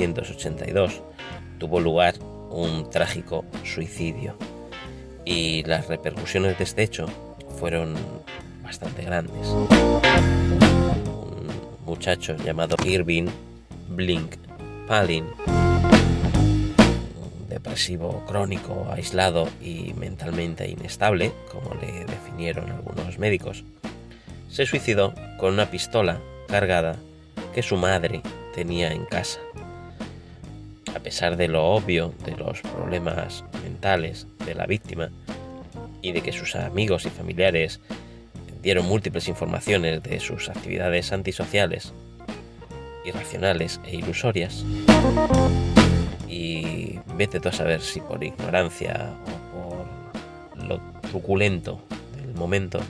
de 1982 tuvo lugar un trágico suicidio y las repercusiones de este hecho fueron bastante grandes. Un muchacho llamado Irving Blink Palin, un depresivo crónico, aislado y mentalmente inestable, como le definieron algunos médicos, se suicidó con una pistola cargada que su madre tenía en casa. A pesar de lo obvio de los problemas mentales de la víctima y de que sus amigos y familiares dieron múltiples informaciones de sus actividades antisociales, irracionales e ilusorias, y vete tú a saber si por ignorancia o por lo truculento del momento,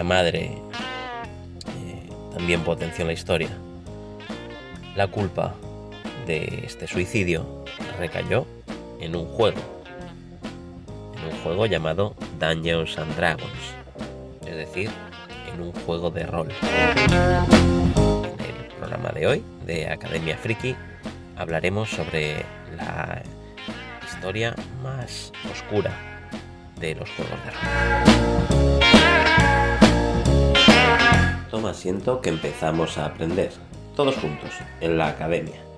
la madre eh, también potenció la historia. La culpa de este suicidio recayó en un juego, en un juego llamado Dungeons and Dragons, es decir, en un juego de rol. En el programa de hoy de Academia Friki hablaremos sobre la historia más oscura de los juegos de rol. Toma asiento que empezamos a aprender, todos juntos, en la academia.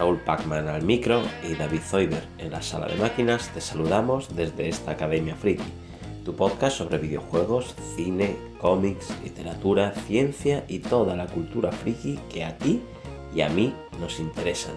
Raúl Pacman al micro y David Zoiber en la sala de máquinas te saludamos desde esta Academia Friki, tu podcast sobre videojuegos, cine, cómics, literatura, ciencia y toda la cultura friki que a ti y a mí nos interesan.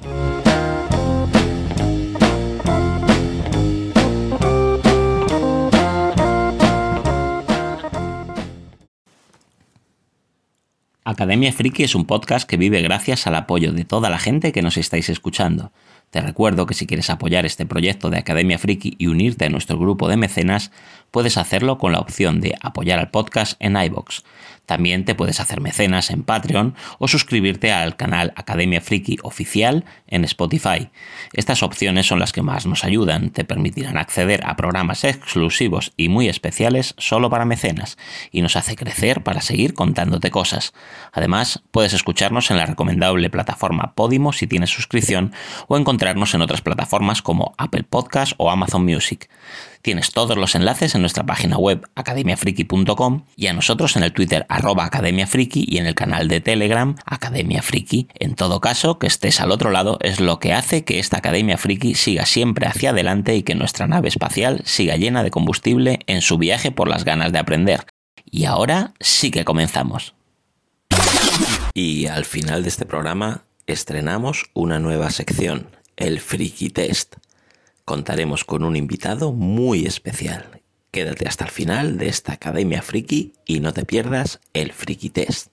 Academia Friki es un podcast que vive gracias al apoyo de toda la gente que nos estáis escuchando. Te recuerdo que si quieres apoyar este proyecto de Academia Friki y unirte a nuestro grupo de mecenas, puedes hacerlo con la opción de apoyar al podcast en iBox. También te puedes hacer mecenas en Patreon o suscribirte al canal Academia Friki oficial en Spotify. Estas opciones son las que más nos ayudan, te permitirán acceder a programas exclusivos y muy especiales solo para mecenas y nos hace crecer para seguir contándote cosas. Además, puedes escucharnos en la recomendable plataforma Podimo si tienes suscripción o encontrarnos en otras plataformas como Apple Podcast o Amazon Music. Tienes todos los enlaces en nuestra página web academiafriki.com y a nosotros en el Twitter arroba academiafriki y en el canal de Telegram Academia Friki. En todo caso, que estés al otro lado es lo que hace que esta Academia Friki siga siempre hacia adelante y que nuestra nave espacial siga llena de combustible en su viaje por las ganas de aprender. Y ahora sí que comenzamos. Y al final de este programa estrenamos una nueva sección, el Friki Test contaremos con un invitado muy especial. Quédate hasta el final de esta Academia Friki y no te pierdas el Friki Test.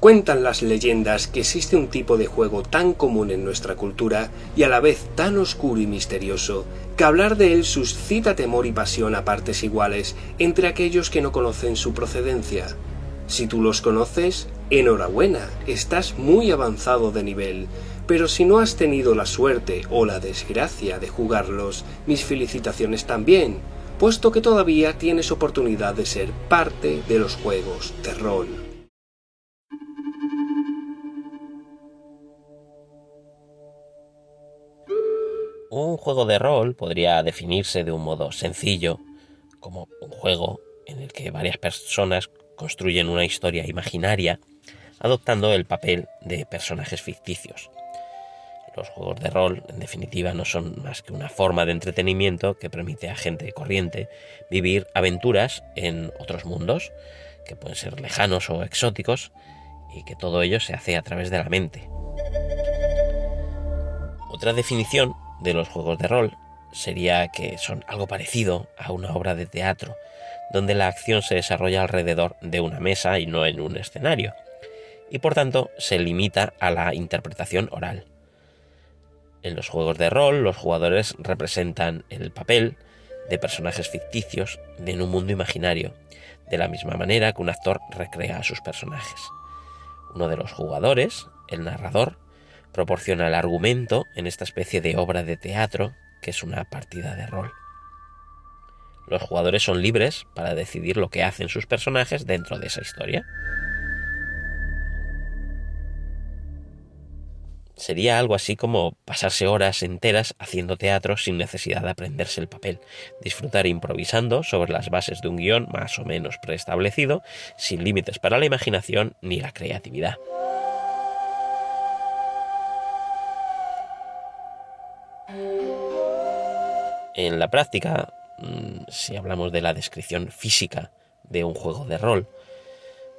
Cuentan las leyendas que existe un tipo de juego tan común en nuestra cultura y a la vez tan oscuro y misterioso que hablar de él suscita temor y pasión a partes iguales entre aquellos que no conocen su procedencia. Si tú los conoces, enhorabuena, estás muy avanzado de nivel, pero si no has tenido la suerte o la desgracia de jugarlos, mis felicitaciones también, puesto que todavía tienes oportunidad de ser parte de los juegos de rol. Un juego de rol podría definirse de un modo sencillo como un juego en el que varias personas construyen una historia imaginaria adoptando el papel de personajes ficticios. Los juegos de rol, en definitiva, no son más que una forma de entretenimiento que permite a gente corriente vivir aventuras en otros mundos, que pueden ser lejanos o exóticos, y que todo ello se hace a través de la mente. Otra definición de los juegos de rol sería que son algo parecido a una obra de teatro, donde la acción se desarrolla alrededor de una mesa y no en un escenario, y por tanto se limita a la interpretación oral. En los juegos de rol, los jugadores representan el papel de personajes ficticios en un mundo imaginario, de la misma manera que un actor recrea a sus personajes. Uno de los jugadores, el narrador, proporciona el argumento en esta especie de obra de teatro que es una partida de rol. Los jugadores son libres para decidir lo que hacen sus personajes dentro de esa historia. Sería algo así como pasarse horas enteras haciendo teatro sin necesidad de aprenderse el papel, disfrutar improvisando sobre las bases de un guion más o menos preestablecido, sin límites para la imaginación ni la creatividad. En la práctica, mm, si hablamos de la descripción física de un juego de rol,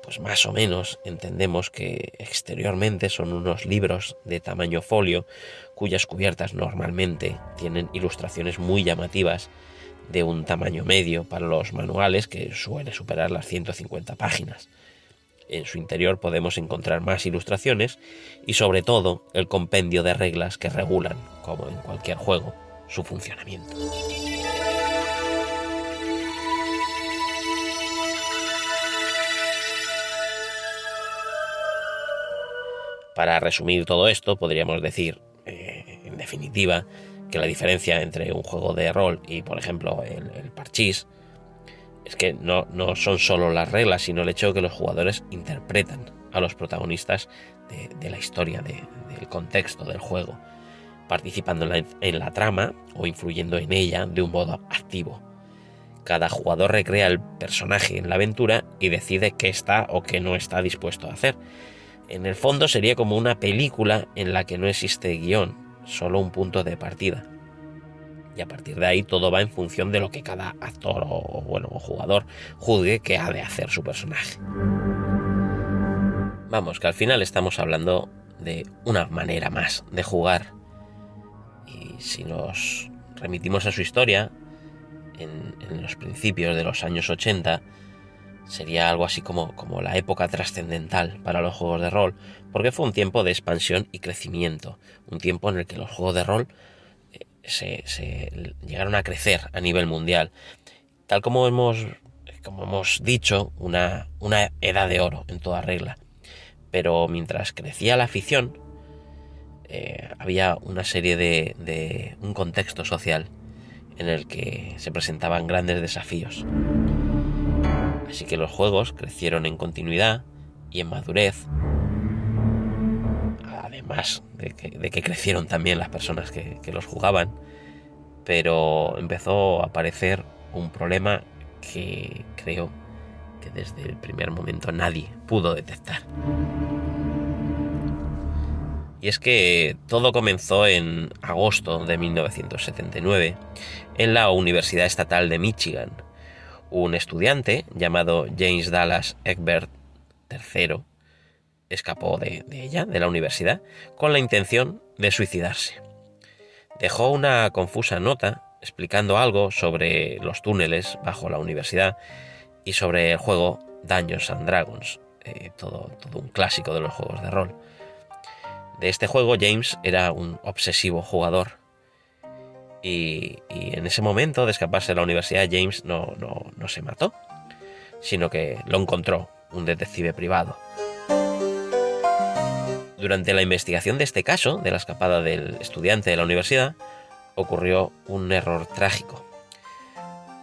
pues más o menos entendemos que exteriormente son unos libros de tamaño folio cuyas cubiertas normalmente tienen ilustraciones muy llamativas de un tamaño medio para los manuales que suele superar las 150 páginas. En su interior podemos encontrar más ilustraciones y sobre todo el compendio de reglas que regulan, como en cualquier juego, su funcionamiento. Para resumir todo esto, podríamos decir, eh, en definitiva, que la diferencia entre un juego de rol y, por ejemplo, el, el parchís es que no, son solo las reglas, sino el hecho de que los jugadores interpretan a los protagonistas de, la historia, del contexto del juego, participando en la trama o influyendo en ella de un modo activo. Cada jugador recrea el personaje en la aventura y decide qué está o qué no está dispuesto a hacer en el fondo sería como una película en la que no existe guion, solo un punto de partida. Y a partir de ahí todo va en función de lo que cada actor o, jugador juzgue que ha de hacer su personaje. Vamos, que al final estamos hablando de una manera más de jugar. Y si nos remitimos a su historia, en, en los principios de los años 80, sería algo así como, como la época trascendental para los juegos de rol, porque fue un tiempo de expansión y crecimiento, un tiempo en el que los juegos de rol eh, se, llegaron a crecer a nivel mundial, tal como hemos, como hemos dicho, una, una edad de oro en toda regla. Pero mientras crecía la afición, eh, había una serie de, de un contexto social en el que se presentaban grandes desafíos. Así que los juegos crecieron en continuidad y en madurez, además de que, crecieron también las personas que, los jugaban, pero empezó a aparecer un problema que creo que desde el primer momento nadie pudo detectar. Y es que todo comenzó en agosto de 1979 en la Universidad Estatal de Michigan, un estudiante llamado James Dallas Egbert III escapó de, ella, de la universidad, con la intención de suicidarse. Dejó una confusa nota explicando algo sobre los túneles bajo la universidad y sobre el juego Dungeons and Dragons, eh, todo, todo un clásico de los juegos de rol. De este juego James era un obsesivo jugador y, en ese momento de escaparse de la universidad, James no, no se mató, sino que lo encontró un detective privado. Durante la investigación de este caso, de la escapada del estudiante de la universidad, ocurrió un error trágico.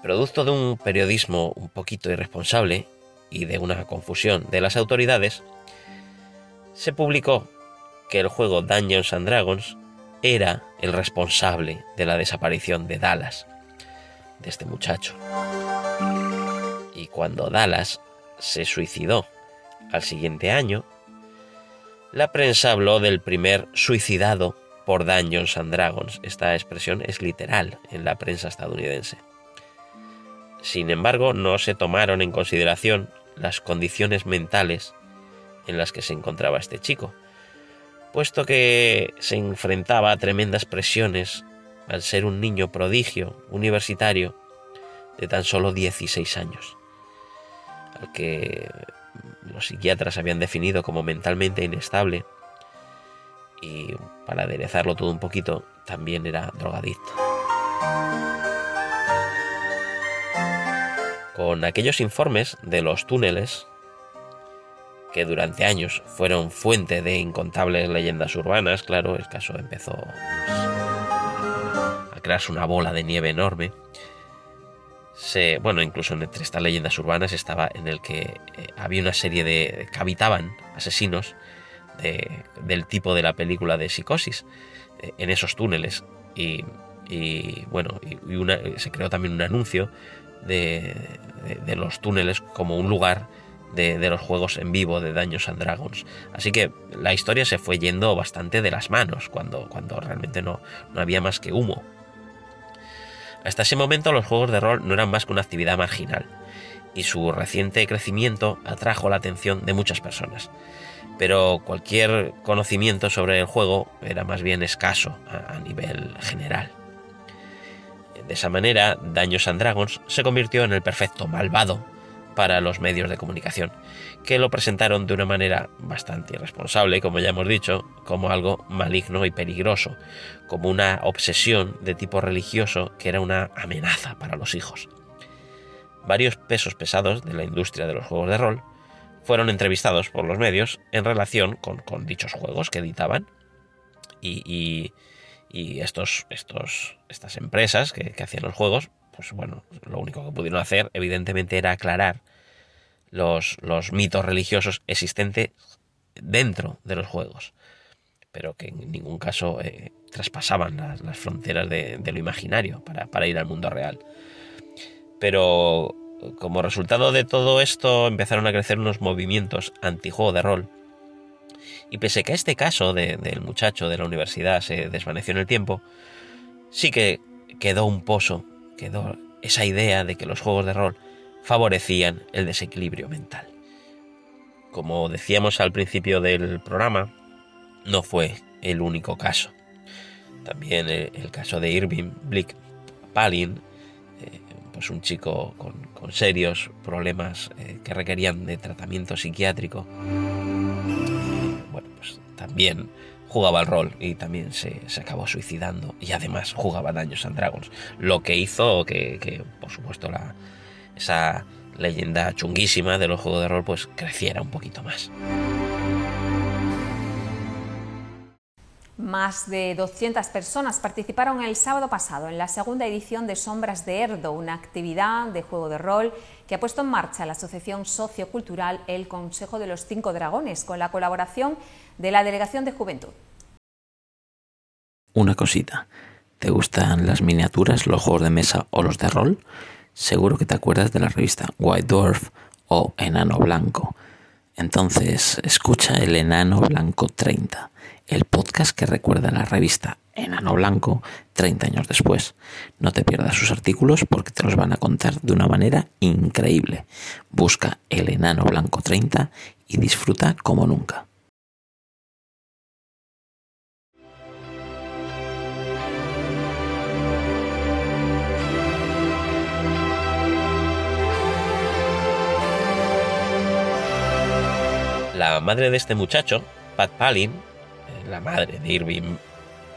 Producto de un periodismo un poquito irresponsable y de una confusión de las autoridades, se publicó que el juego Dungeons and Dragons era el responsable de la desaparición de Dallas, de este muchacho. Y cuando Dallas se suicidó al siguiente año, la prensa habló del primer suicidado por Dungeons and Dragons. Esta expresión es literal en la prensa estadounidense. Sin embargo, no se tomaron en consideración las condiciones mentales en las que se encontraba este chico, puesto que se enfrentaba a tremendas presiones al ser un niño prodigio universitario de tan solo 16 años, al que los psiquiatras habían definido como mentalmente inestable y para aderezarlo todo un poquito también era drogadicto. Con aquellos informes de los túneles que durante años fueron fuente de incontables leyendas urbanas, claro, el caso empezó a crearse una bola de nieve enorme. Se, bueno, incluso entre estas leyendas urbanas estaba en el que eh, había una serie de que habitaban asesinos del tipo de la película de Psicosis, eh, en esos túneles. Y, bueno, y se creó también un anuncio de, los túneles como un lugar de, los juegos en vivo de Daños and Dragons. Así que la historia se fue yendo bastante de las manos cuando, cuando realmente no, no había más que humo. Hasta ese momento los juegos de rol no eran más que una actividad marginal y su reciente crecimiento atrajo la atención de muchas personas. Pero cualquier conocimiento sobre el juego era más bien escaso a, nivel general. De esa manera, Daños and Dragons se convirtió en el perfecto malvado para los medios de comunicación, que lo presentaron de una manera bastante irresponsable, como ya hemos dicho, como algo maligno y peligroso, como una obsesión de tipo religioso que era una amenaza para los hijos varios pesos pesados de la industria de los juegos de rol fueron entrevistados por los medios en relación con, dichos juegos que editaban. Y, estos, estos, estas empresas que, hacían los juegos, pues bueno, lo único que pudieron hacer, evidentemente, era aclarar los, los mitos religiosos existentes dentro de los juegos, pero que en ningún caso eh, traspasaban las, fronteras de, lo imaginario para, para ir al mundo real. Pero como resultado de todo esto empezaron a crecer unos movimientos antijuego de rol. Y pese que este caso del muchacho de la universidad se desvaneció en el tiempo, sí que quedó un pozo, quedó esa idea de que los juegos de rol favorecían el desequilibrio mental. Como decíamos al principio del programa, no fue el único caso. También el, caso de Irving Blick Palin pues un chico con, serios problemas eh, que requerían de tratamiento psiquiátrico. Bueno, pues también jugaba el rol y también se, acabó suicidando y además jugaba Daños and Dragons, lo que hizo que, por supuesto la, esa leyenda chunguísima de los juegos de rol pues creciera un poquito más. Más de 200 personas participaron el sábado pasado en la segunda edición de Sombras de Erdo, una actividad de juego de rol que ha puesto en marcha la Asociación Sociocultural El Consejo de los Cinco Dragones, con la colaboración de la Delegación de Juventud. Una cosita, ¿te gustan las miniaturas, los juegos de mesa o los de rol? Seguro que te acuerdas de la revista White Dwarf o Enano Blanco. Entonces, escucha el Enano Blanco 30 el podcast que recuerda la revista Enano Blanco 30 años después. No te pierdas sus artículos porque te los van a contar de una manera increíble. Busca el Enano Blanco 30 y disfruta como nunca. La madre de este muchacho, Pat Palin, la madre de Irving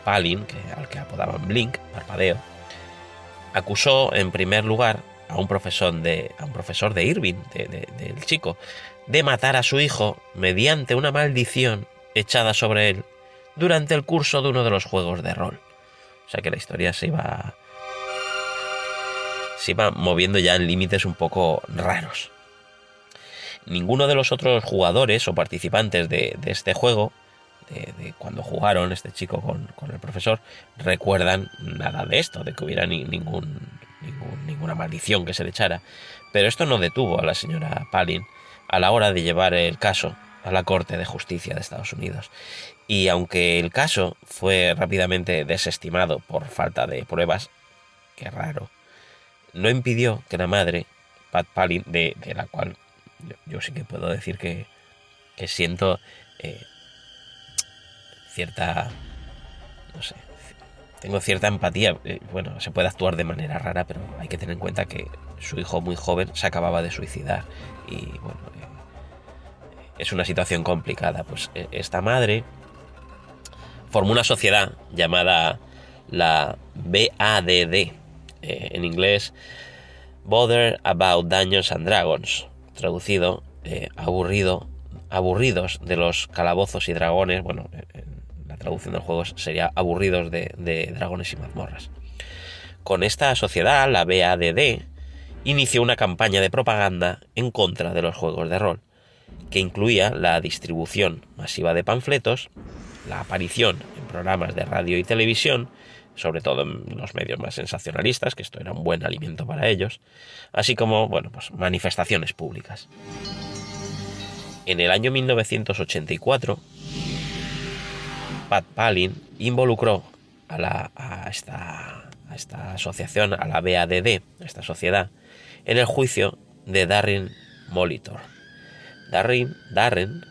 Palin, al que apodaban Blink, parpadeo, acusó en primer lugar a un profesor de, un profesor de Irving, del chico, de matar a su hijo mediante una maldición echada sobre él durante el curso de uno de los juegos de rol. O sea que la historia se iba se iba moviendo ya en límites un poco raros. Ninguno de los otros jugadores o participantes de este juego de, cuando jugaron este chico con, el profesor, recuerdan nada de esto, de que hubiera ningún, ninguna maldición que se le echara. Pero esto no detuvo a la señora Palin a la hora de llevar el caso a la Corte de Justicia de Estados Unidos. Y aunque el caso fue rápidamente desestimado por falta de pruebas, qué raro, no impidió que la madre, Pat Palin, de, la cual yo, sí que puedo decir que, que siento eh, cierta, no sé, tengo cierta empatía. Eh, bueno, se puede actuar de manera rara, pero hay que tener en cuenta que su hijo muy joven se acababa de suicidar y bueno, eh, es una situación complicada. Pues esta madre formó una sociedad llamada la BADD, en inglés Bother About Dungeons and Dragons, traducido aburrido, aburridos de los calabozos y dragones, bueno, traducción del juego sería aburridos de, dragones y mazmorras. Con esta sociedad, la BADD inició una campaña de propaganda en contra de los juegos de rol que incluía la distribución masiva de panfletos, la aparición en programas de radio y televisión, sobre todo en los medios más sensacionalistas, que esto era un buen alimento para ellos, así como, bueno, pues manifestaciones públicas. En el año 1984, Pat Palin involucró a, la, a, esta, a esta asociación, a la BADD, a esta sociedad, en el juicio de Darren Molitor. Darren, Darren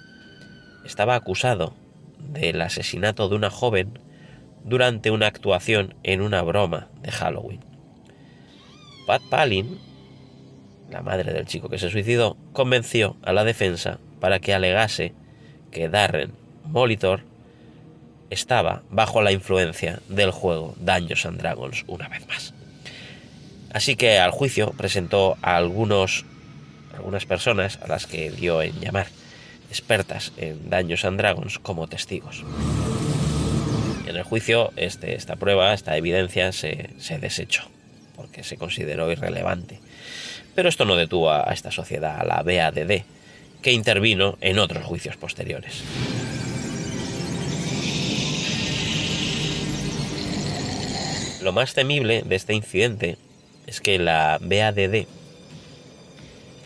estaba acusado del asesinato de una joven durante una actuación en una broma de Halloween. Pat Palin, la madre del chico que se suicidó, convenció a la defensa para que alegase que Darren Molitor estaba bajo la influencia del juego Dungeons and Dragons una vez más. Así que al juicio presentó a algunos, algunas personas a las que dio en llamar expertas en Dungeons and Dragons como testigos. En el juicio, este, esta prueba, esta evidencia se, desechó, porque se consideró irrelevante. Pero esto no detuvo a, esta sociedad, a la BADD, que intervino en otros juicios posteriores. Lo más temible de este incidente es que la BADD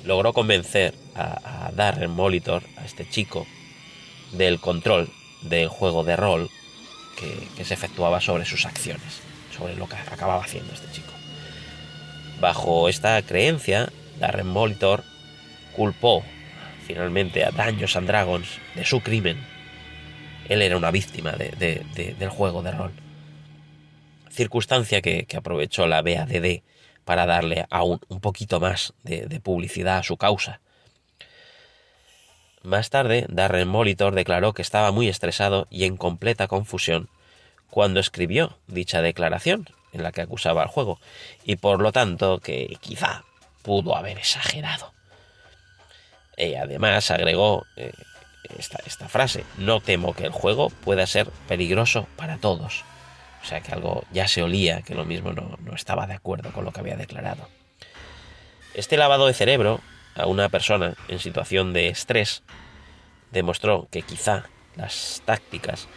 logró convencer a, a Darren Molitor, a este chico, del control del juego de rol que, se efectuaba sobre sus acciones, sobre lo que acababa haciendo este chico. Bajo esta creencia, Darren Molitor culpó finalmente a Dungeons and Dragons de su crimen. Él era una víctima del juego de rol. Circunstancia que, aprovechó la BADD para darle aún un poquito más de publicidad a su causa. Más tarde, Darren Molitor declaró que estaba muy estresado y en completa confusión cuando escribió dicha declaración en la que acusaba al juego, y por lo tanto que quizá pudo haber exagerado. Y además agregó eh, esta, frase, no temo que el juego pueda ser peligroso para todos. O sea que algo ya se olía que lo mismo no estaba de acuerdo con lo que había declarado. Este lavado de cerebro a una persona en situación de estrés demostró que quizá las tácticas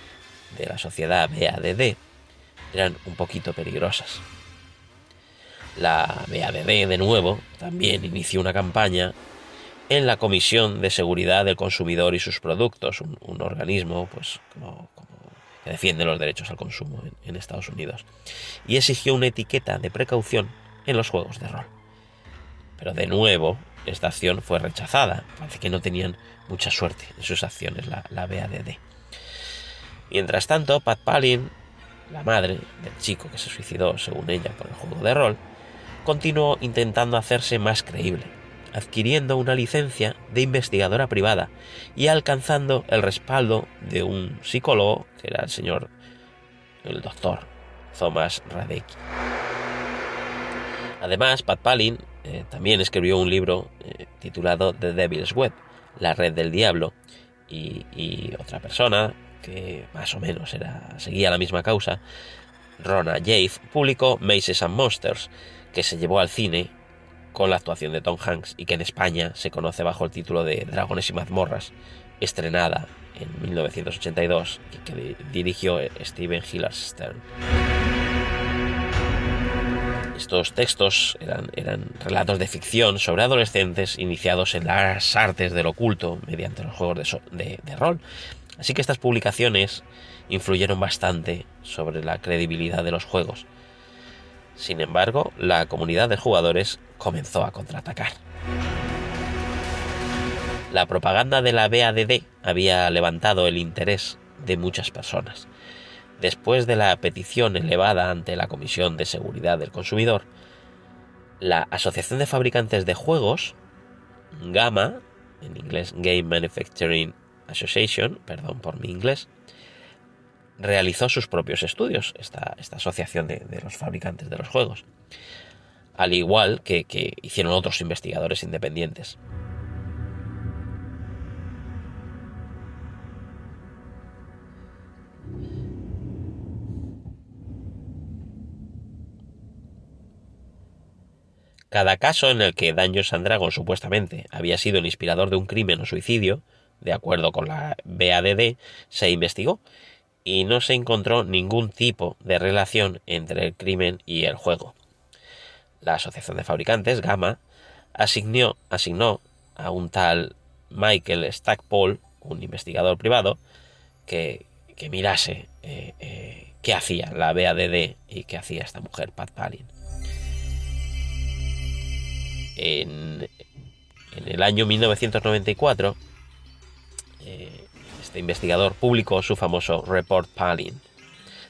de la sociedad BADD eran un poquito peligrosas. La BADD, de nuevo, también inició una campaña en la Comisión de Seguridad del Consumidor y sus Productos, un, organismo pues, que defiende los derechos al consumo en Estados Unidos, y exigió una etiqueta de precaución en los juegos de rol. Pero de nuevo, esta acción fue rechazada. Parece que no tenían mucha suerte en sus acciones, la, la BADD. Mientras tanto, Pat Palin, la madre del chico que se suicidó, según ella, por el juego de rol, continuó intentando hacerse más creíble, adquiriendo una licencia de investigadora privada y alcanzando el respaldo de un psicólogo, que era el señor, el doctor Thomas Radecki. Además, Pat Palin eh, también escribió un libro eh, titulado The Devil's Web, La Red del Diablo, y, otra persona que más o menos era, seguía la misma causa, Rona Jave, publicó Maces and Monsters, que se llevó al cine con la actuación de Tom Hanks y que en España se conoce bajo el título de Dragones y mazmorras, estrenada en 1982 y que dirigió Steven Stern. Estos textos eran, relatos de ficción sobre adolescentes iniciados en las artes del oculto mediante los juegos de, de, rol. Así que estas publicaciones influyeron bastante sobre la credibilidad de los juegos. Sin embargo, la comunidad de jugadores comenzó a contraatacar. La propaganda de la BADD había levantado el interés de muchas personas. Después de la petición elevada ante la Comisión de Seguridad del Consumidor, la Asociación de Fabricantes de Juegos, GAMA, en inglés Game Manufacturing Association, perdón por mi inglés, realizó sus propios estudios, esta, asociación de, los fabricantes de los juegos, al igual que hicieron otros investigadores independientes. Cada caso en el que Dungeons and supuestamente había sido el inspirador de un crimen o suicidio, de acuerdo con la BADD, se investigó y no se encontró ningún tipo de relación entre el crimen y el juego. La Asociación de Fabricantes, GAMA, asignó, asignó a un tal Michael Stackpole, un investigador privado, que, mirase eh, eh, qué hacía la BADD y qué hacía esta mujer, Pat Palin. En, el año 1994, eh, este investigador publicó su famoso Report Palin,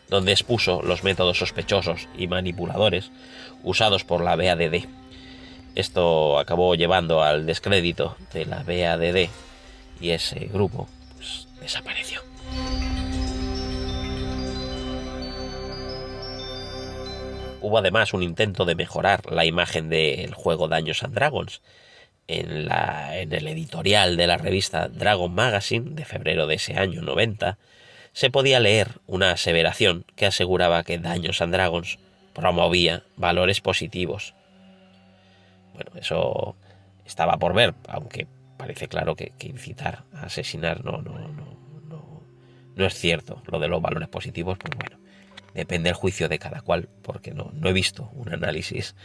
donde expuso los métodos sospechosos y manipuladores usados por la BADD. Esto acabó llevando al descrédito de la BADD y ese grupo pues, desapareció. Hubo además un intento de mejorar la imagen del juego Daños and Dragons. En, la, en el editorial de la revista Dragon Magazine de febrero de ese año 90 se podía leer una aseveración que aseguraba que Daños and Dragons promovía valores positivos. Bueno, eso estaba por ver, aunque parece claro que, incitar a asesinar no, no, no, no, no es cierto. Lo de los valores positivos, pues bueno, depende del juicio de cada cual, porque no, no he visto un análisis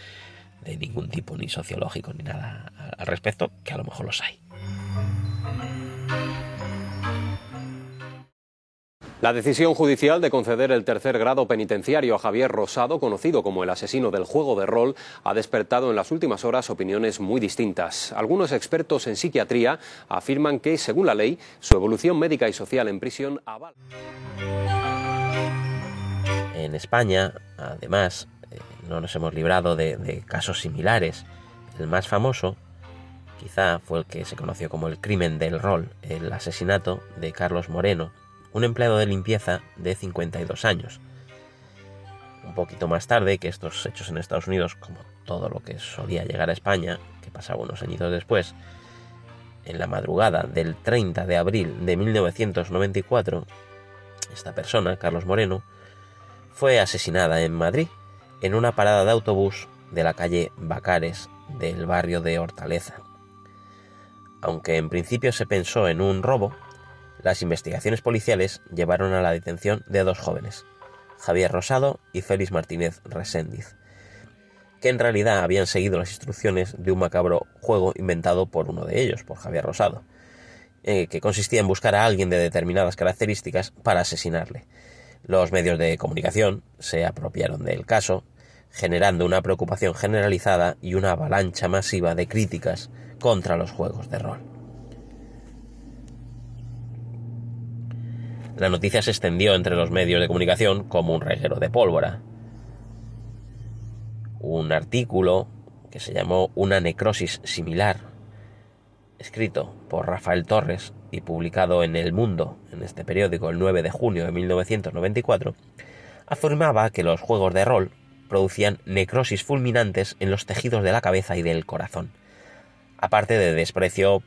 de ningún tipo, ni sociológico, ni nada al respecto, que a lo mejor los hay. La decisión judicial de conceder el tercer grado penitenciario a Javier Rosado, conocido como el asesino del juego de rol, ha despertado en las últimas horas opiniones muy distintas. Algunos expertos en psiquiatría afirman que, según la ley, su evolución médica y social en prisión avala. En España, además, eh, no nos hemos librado de, casos similares. El más famoso, quizá, fue el que se conoció como el crimen del rol, el asesinato de Carlos Moreno, un empleado de limpieza de 52 años. Un poquito más tarde que estos hechos en Estados Unidos, como todo lo que solía llegar a España, que pasaba unos añitos después, en la madrugada del 30 de abril de 1994, esta persona, Carlos Moreno, fue asesinada en Madrid, en una parada de autobús de la calle Bacares del barrio de Hortaleza. Aunque en principio se pensó en un robo, las investigaciones policiales llevaron a la detención de dos jóvenes, Javier Rosado y Félix Martínez Reséndiz, que en realidad habían seguido las instrucciones de un macabro juego inventado por uno de ellos, por Javier Rosado, eh, que consistía en buscar a alguien de determinadas características para asesinarle. Los medios de comunicación se apropiaron del caso, generando una preocupación generalizada y una avalancha masiva de críticas contra los juegos de rol. La noticia se extendió entre los medios de comunicación como un reguero de pólvora. Un artículo que se llamó Una necrosis similar, escrito por Rafael Torres y publicado en El Mundo, en este periódico, el 9 de junio de 1994, afirmaba que los juegos de rol producían necrosis fulminantes en los tejidos de la cabeza y del corazón, aparte de desprecio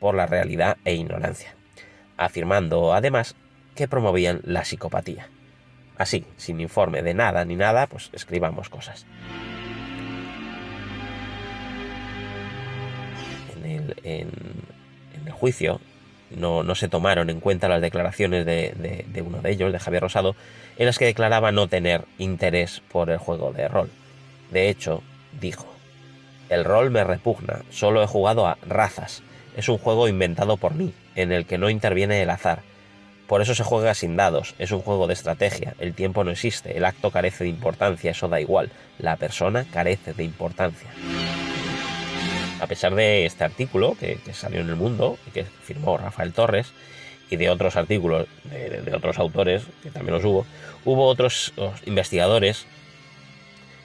por la realidad e ignorancia, afirmando además que promovían la psicopatía. Así, sin informe de nada ni nada, pues escribamos cosas. En el, juicio no, se tomaron en cuenta las declaraciones de, de, uno de ellos, de Javier Rosado, en las que declaraba no tener interés por el juego de rol. De hecho, dijo, el rol me repugna, solo he jugado a razas. Es un juego inventado por mí, en el que no interviene el azar, por eso se juega sin dados, es un juego de estrategia, el tiempo no existe, el acto carece de importancia, eso da igual, la persona carece de importancia. A pesar de este artículo que, salió en el mundo y que firmó Rafael Torres, y de otros artículos de, de, otros autores, que también los hubo, hubo otros investigadores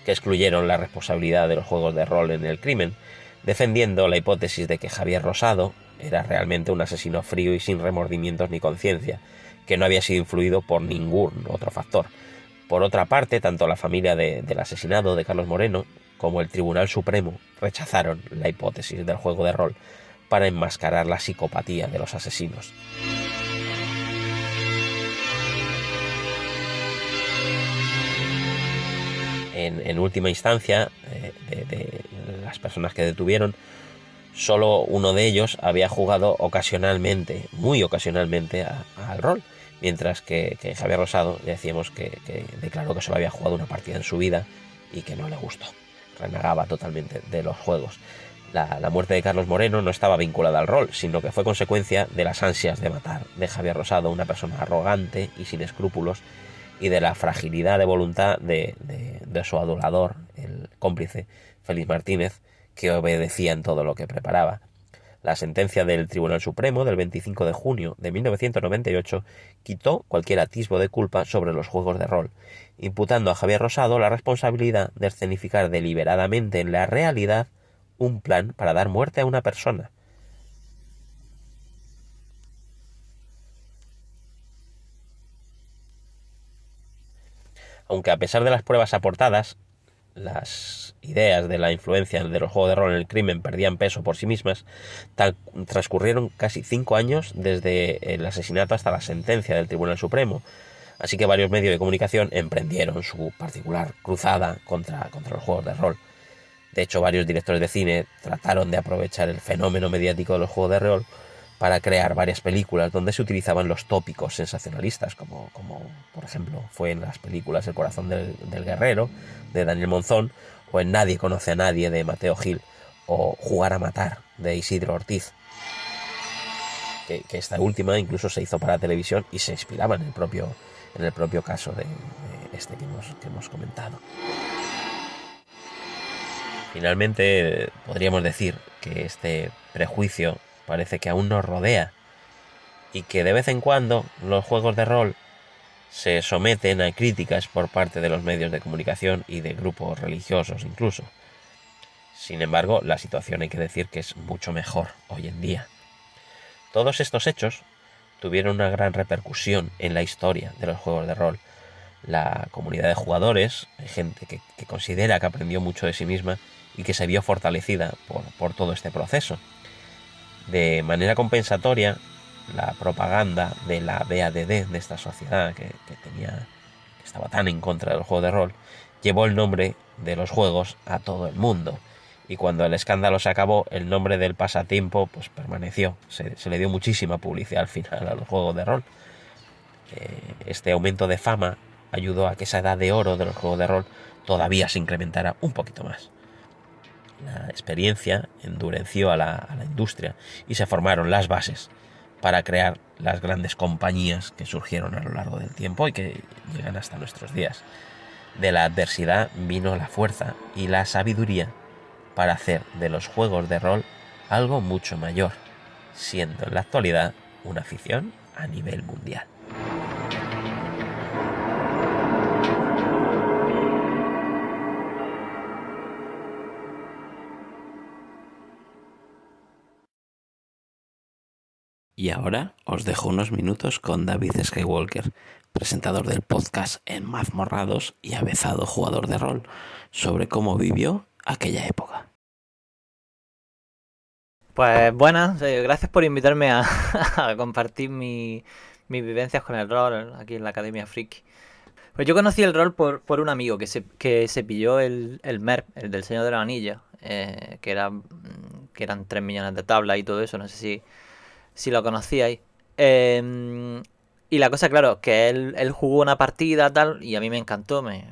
que excluyeron la responsabilidad de los juegos de rol en el crimen, defendiendo la hipótesis de que Javier Rosado era realmente un asesino frío y sin remordimientos ni conciencia, que no había sido influido por ningún otro factor. Por otra parte, tanto la familia del asesinado de Carlos Moreno como el Tribunal Supremo rechazaron la hipótesis del juego de rol para enmascarar la psicopatía de los asesinos. En, última instancia, eh, de, las personas que detuvieron, solo uno de ellos había jugado ocasionalmente, muy ocasionalmente, al rol. Mientras que, Javier Rosado, decíamos que, declaró que solo había jugado una partida en su vida y que no le gustó. Renegaba totalmente de los juegos. La, la, muerte de Carlos Moreno no estaba vinculada al rol, sino que fue consecuencia de las ansias de matar de Javier Rosado, una persona arrogante y sin escrúpulos, y de la fragilidad de voluntad de, su adulador, el cómplice Félix Martínez, que obedecía en todo lo que preparaba. La sentencia del Tribunal Supremo del 25 de junio de 1998 quitó cualquier atisbo de culpa sobre los juegos de rol, imputando a Javier Rosado la responsabilidad de escenificar deliberadamente en la realidad un plan para dar muerte a una persona, aunque a pesar de las pruebas aportadas, las ideas de la influencia de los juegos de rol en el crimen perdían peso por sí mismas, transcurrieron casi cinco años desde el asesinato hasta la sentencia del Tribunal Supremo, así que varios medios de comunicación emprendieron su particular cruzada contra, contra los juegos de rol. De hecho, varios directores de cine trataron de aprovechar el fenómeno mediático de los juegos de rol para crear varias películas donde se utilizaban los tópicos sensacionalistas, como, como por ejemplo fue en las películas El corazón del, guerrero de Daniel Monzón, o en Nadie conoce a nadie de Mateo Gil, o Jugar a matar de Isidro Ortiz. Que, esta última incluso se hizo para televisión y se inspiraba en el propio, en el propio caso de, este que hemos, que hemos comentado. Finalmente, podríamos decir que este prejuicio parece que aún nos rodea y que de vez en cuando los juegos de rol se someten a críticas por parte de los medios de comunicación y de grupos religiosos incluso. Sin embargo, la situación hay que decir que es mucho mejor hoy en día. Todos estos hechos tuvieron una gran repercusión en la historia de los juegos de rol. La comunidad de jugadores, gente que, considera que aprendió mucho de sí misma y que se vio fortalecida por, todo este proceso. De manera compensatoria, la propaganda de la BADD, de esta sociedad que, tenía, que estaba tan en contra del juego de rol, llevó el nombre de los juegos a todo el mundo. Y cuando el escándalo se acabó, el nombre del pasatiempo pues permaneció. Se, le dio muchísima publicidad al final a los juegos de rol. Eh, este aumento de fama ayudó a que esa edad de oro de los juegos de rol todavía se incrementara un poquito más la experiencia endureció a la, industria y se formaron las bases para crear las grandes compañías que surgieron a lo largo del tiempo y que llegan hasta nuestros días. De la adversidad vino la fuerza y la sabiduría para hacer de los juegos de rol algo mucho mayor, siendo en la actualidad una afición a nivel mundial. Y ahora os dejo unos minutos con David Skywalker, presentador del podcast en Mazmorrados y avezado jugador de rol, sobre cómo vivió aquella época. Pues buenas, eh, gracias por invitarme a, compartir mis vivencias con el rol aquí en la Academia Freak. Pues yo conocí el rol por, por un amigo que se, que se pilló el, el MERP, el del Señor de la Anilla, eh, que, era, que eran 3 millones de tablas y todo eso, no sé si si lo conocíais. Em, y la cosa, claro, que él, él, jugó una partida tal, y a mí me encantó, me,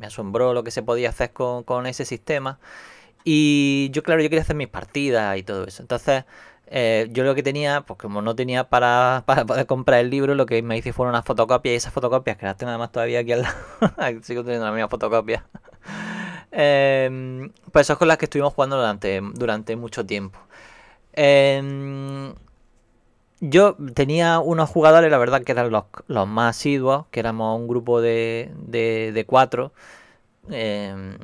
me, asombró lo que se podía hacer con, con, ese sistema. Y yo, claro, yo quería hacer mis partidas y todo eso. Entonces, eh, yo lo que tenía, pues como no tenía para, para, poder comprar el libro, lo que me hice fueron unas fotocopias, y esas fotocopias, que las tengo además todavía aquí al lado, sigo teniendo las mismas fotocopias. Em, pues son con las que estuvimos jugando durante, durante mucho tiempo. Eh, yo tenía unos jugadores, la verdad, que eran los, más asiduos, que éramos un grupo de, de, cuatro, em,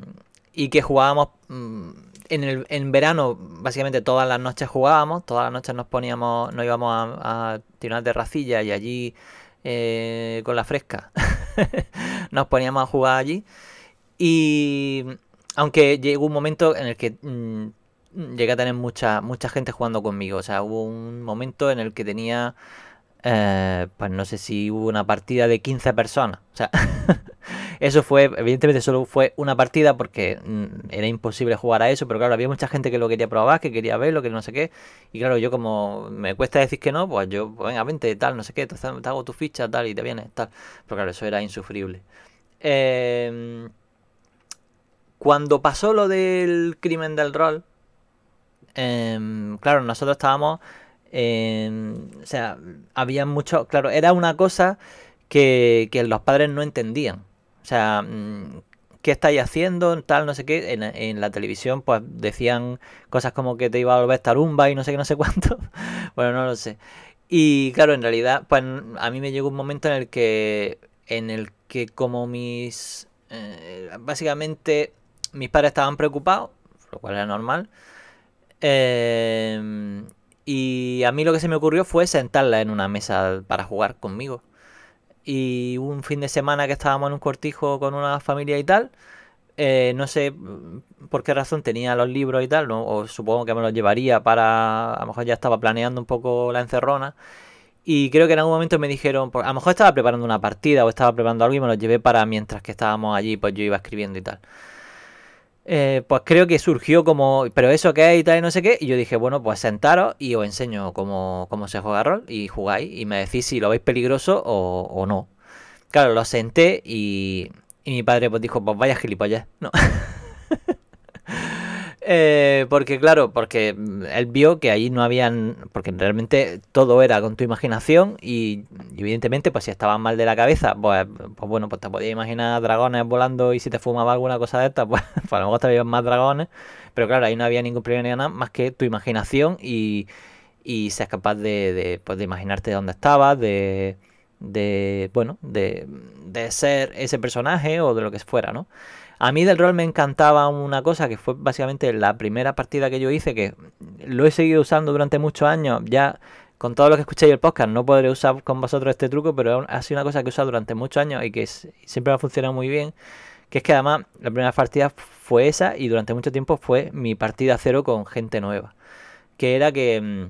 y que jugábamos mm, en, el, en verano, básicamente todas las noches jugábamos, todas las noches nos poníamos, nos íbamos a, a tirar de racilla y allí eh, con la fresca nos poníamos a jugar allí. Y aunque llegó un momento en el que mm, llegué a tener mucha, mucha gente jugando conmigo. O sea, hubo un momento en el que tenía, eh, pues no sé si hubo una partida de 15 personas. O sea, eso fue, evidentemente solo fue una partida porque mm, era imposible jugar a eso, pero claro, había mucha gente que lo quería probar, que quería verlo, que no sé qué. Y claro, yo como me cuesta decir que no, pues yo, pues venga, vente, tal, no sé qué, te, hago tu ficha, tal, y te vienes, tal. Pero claro, eso era insufrible. Em, cuando pasó lo del crimen del rol, em, claro, nosotros estábamos o sea, había mucho, claro, era una cosa que, los padres no entendían. O sea, mm, ¿qué estáis haciendo? Tal, no sé qué. En, la televisión, pues decían cosas como que te iba a volver tarumba y no sé qué, no sé cuánto. bueno, no lo sé. Y claro, en realidad, pues a mí me llegó un momento en el que, en el que como mis, eh, básicamente, mis padres estaban preocupados, lo cual era normal. Eh, y a mí lo que se me ocurrió fue sentarla en una mesa para jugar conmigo. Y un fin de semana que estábamos en un cortijo con una familia y tal, eh, no sé por qué razón tenía los libros y tal, ¿no? o supongo que me los llevaría para, a lo mejor ya estaba planeando un poco la encerrona. Y creo que en algún momento me dijeron, a lo mejor estaba preparando una partida o estaba preparando algo y me los llevé para mientras que estábamos allí, pues yo iba escribiendo y tal. Eh, pues creo que surgió como, pero eso qué es y tal y no sé qué, y yo dije, bueno, pues sentaros y os enseño cómo, cómo se juega rol y jugáis y me decís si lo veis peligroso o, o no. Claro, lo senté y, y mi padre pues dijo, pues vaya gilipollas, ¿no? Eh, porque claro, porque él vio que ahí no habían, porque realmente todo era con tu imaginación y, evidentemente pues si estabas mal de la cabeza, pues, pues bueno, pues te podías imaginar dragones volando y si te fumaba alguna cosa de estas, pues, pues, a lo mejor te veían más dragones, pero claro, ahí no había ningún problema ni nada más que tu imaginación y, y seas capaz de, de, pues, de imaginarte dónde estabas, de, de bueno, de, de ser ese personaje o de lo que fuera, ¿no? A mí del rol me encantaba una cosa que fue básicamente la primera partida que yo hice, que lo he seguido usando durante muchos años. Ya con todo lo que escuchéis el podcast no podré usar con vosotros este truco, pero ha sido una cosa que he usado durante muchos años y que siempre ha funcionado muy bien. Que es que además la primera partida fue esa y durante mucho tiempo fue mi partida cero con gente nueva. Que era que mm,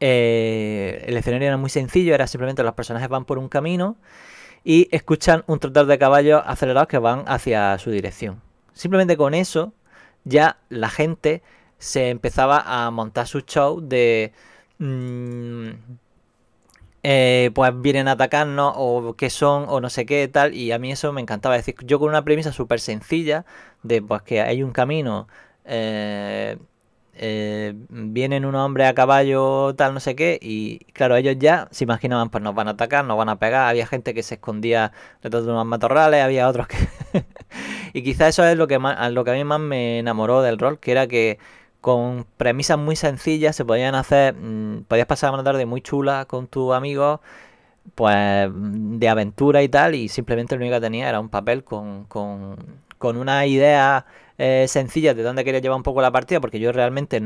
eh, el escenario era muy sencillo, era simplemente los personajes van por un camino y escuchan un trotar de caballos acelerados que van hacia su dirección. Simplemente con eso ya la gente se empezaba a montar su show de... Mm, eh, pues vienen a atacarnos o qué son o no sé qué tal y a mí eso me encantaba decir yo con una premisa súper sencilla de pues que hay un camino eh, eh, vienen un hombre a caballo, tal, no sé qué, y claro, ellos ya se imaginaban, pues nos van a atacar, nos van a pegar, había gente que se escondía detrás de unos matorrales, había otros que... y quizá eso es lo que, más, lo que a mí más me enamoró del rol, que era que con premisas muy sencillas se podían hacer, mm, podías pasar una tarde muy chula con tus amigos, pues de aventura y tal, y simplemente lo único que tenía era un papel con, con, con una idea eh, sencillas de dónde quería llevar un poco la partida, porque yo realmente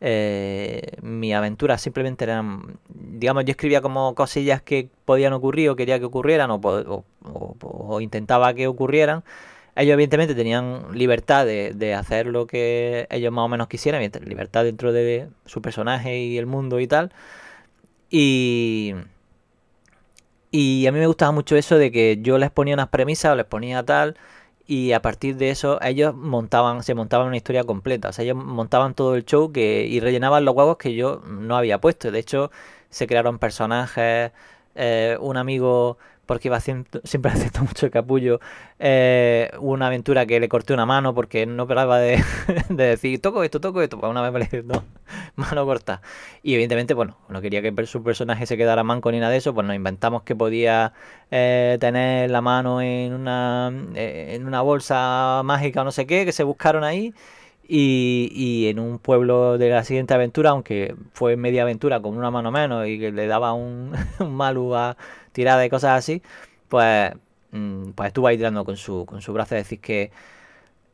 eh, mi aventura simplemente eran, digamos, yo escribía como cosillas que podían ocurrir o quería que ocurrieran o, intentaba que ocurrieran. Ellos evidentemente tenían libertad de, hacer lo que ellos más o menos quisieran, libertad dentro de su personaje y el mundo y tal. Y, y a mí me gustaba mucho eso de que yo les ponía unas premisas o les ponía tal y a partir de eso ellos montaban, se montaban una historia completa, o sea, ellos montaban todo el show que, y rellenaban los huevos que yo no había puesto, de hecho se crearon personajes, eh, un amigo porque iba siempre haciendo mucho capullo. Eh, una aventura que le corté una mano porque no paraba de, decir, toco esto, toco esto. Pues una vez me le dije, no, mano corta. Y evidentemente, bueno, no quería que su personaje se quedara manco ni nada de eso, pues nos inventamos que podía eh, tener la mano en una, eh, en una bolsa mágica o no sé qué, que se buscaron ahí. Y, y, en un pueblo de la siguiente aventura, aunque fue media aventura con una mano menos y que le daba un, un malu a, tirada y cosas así, pues, mm, pues estuvo ahí tirando con su, con su brazo. Es decir, que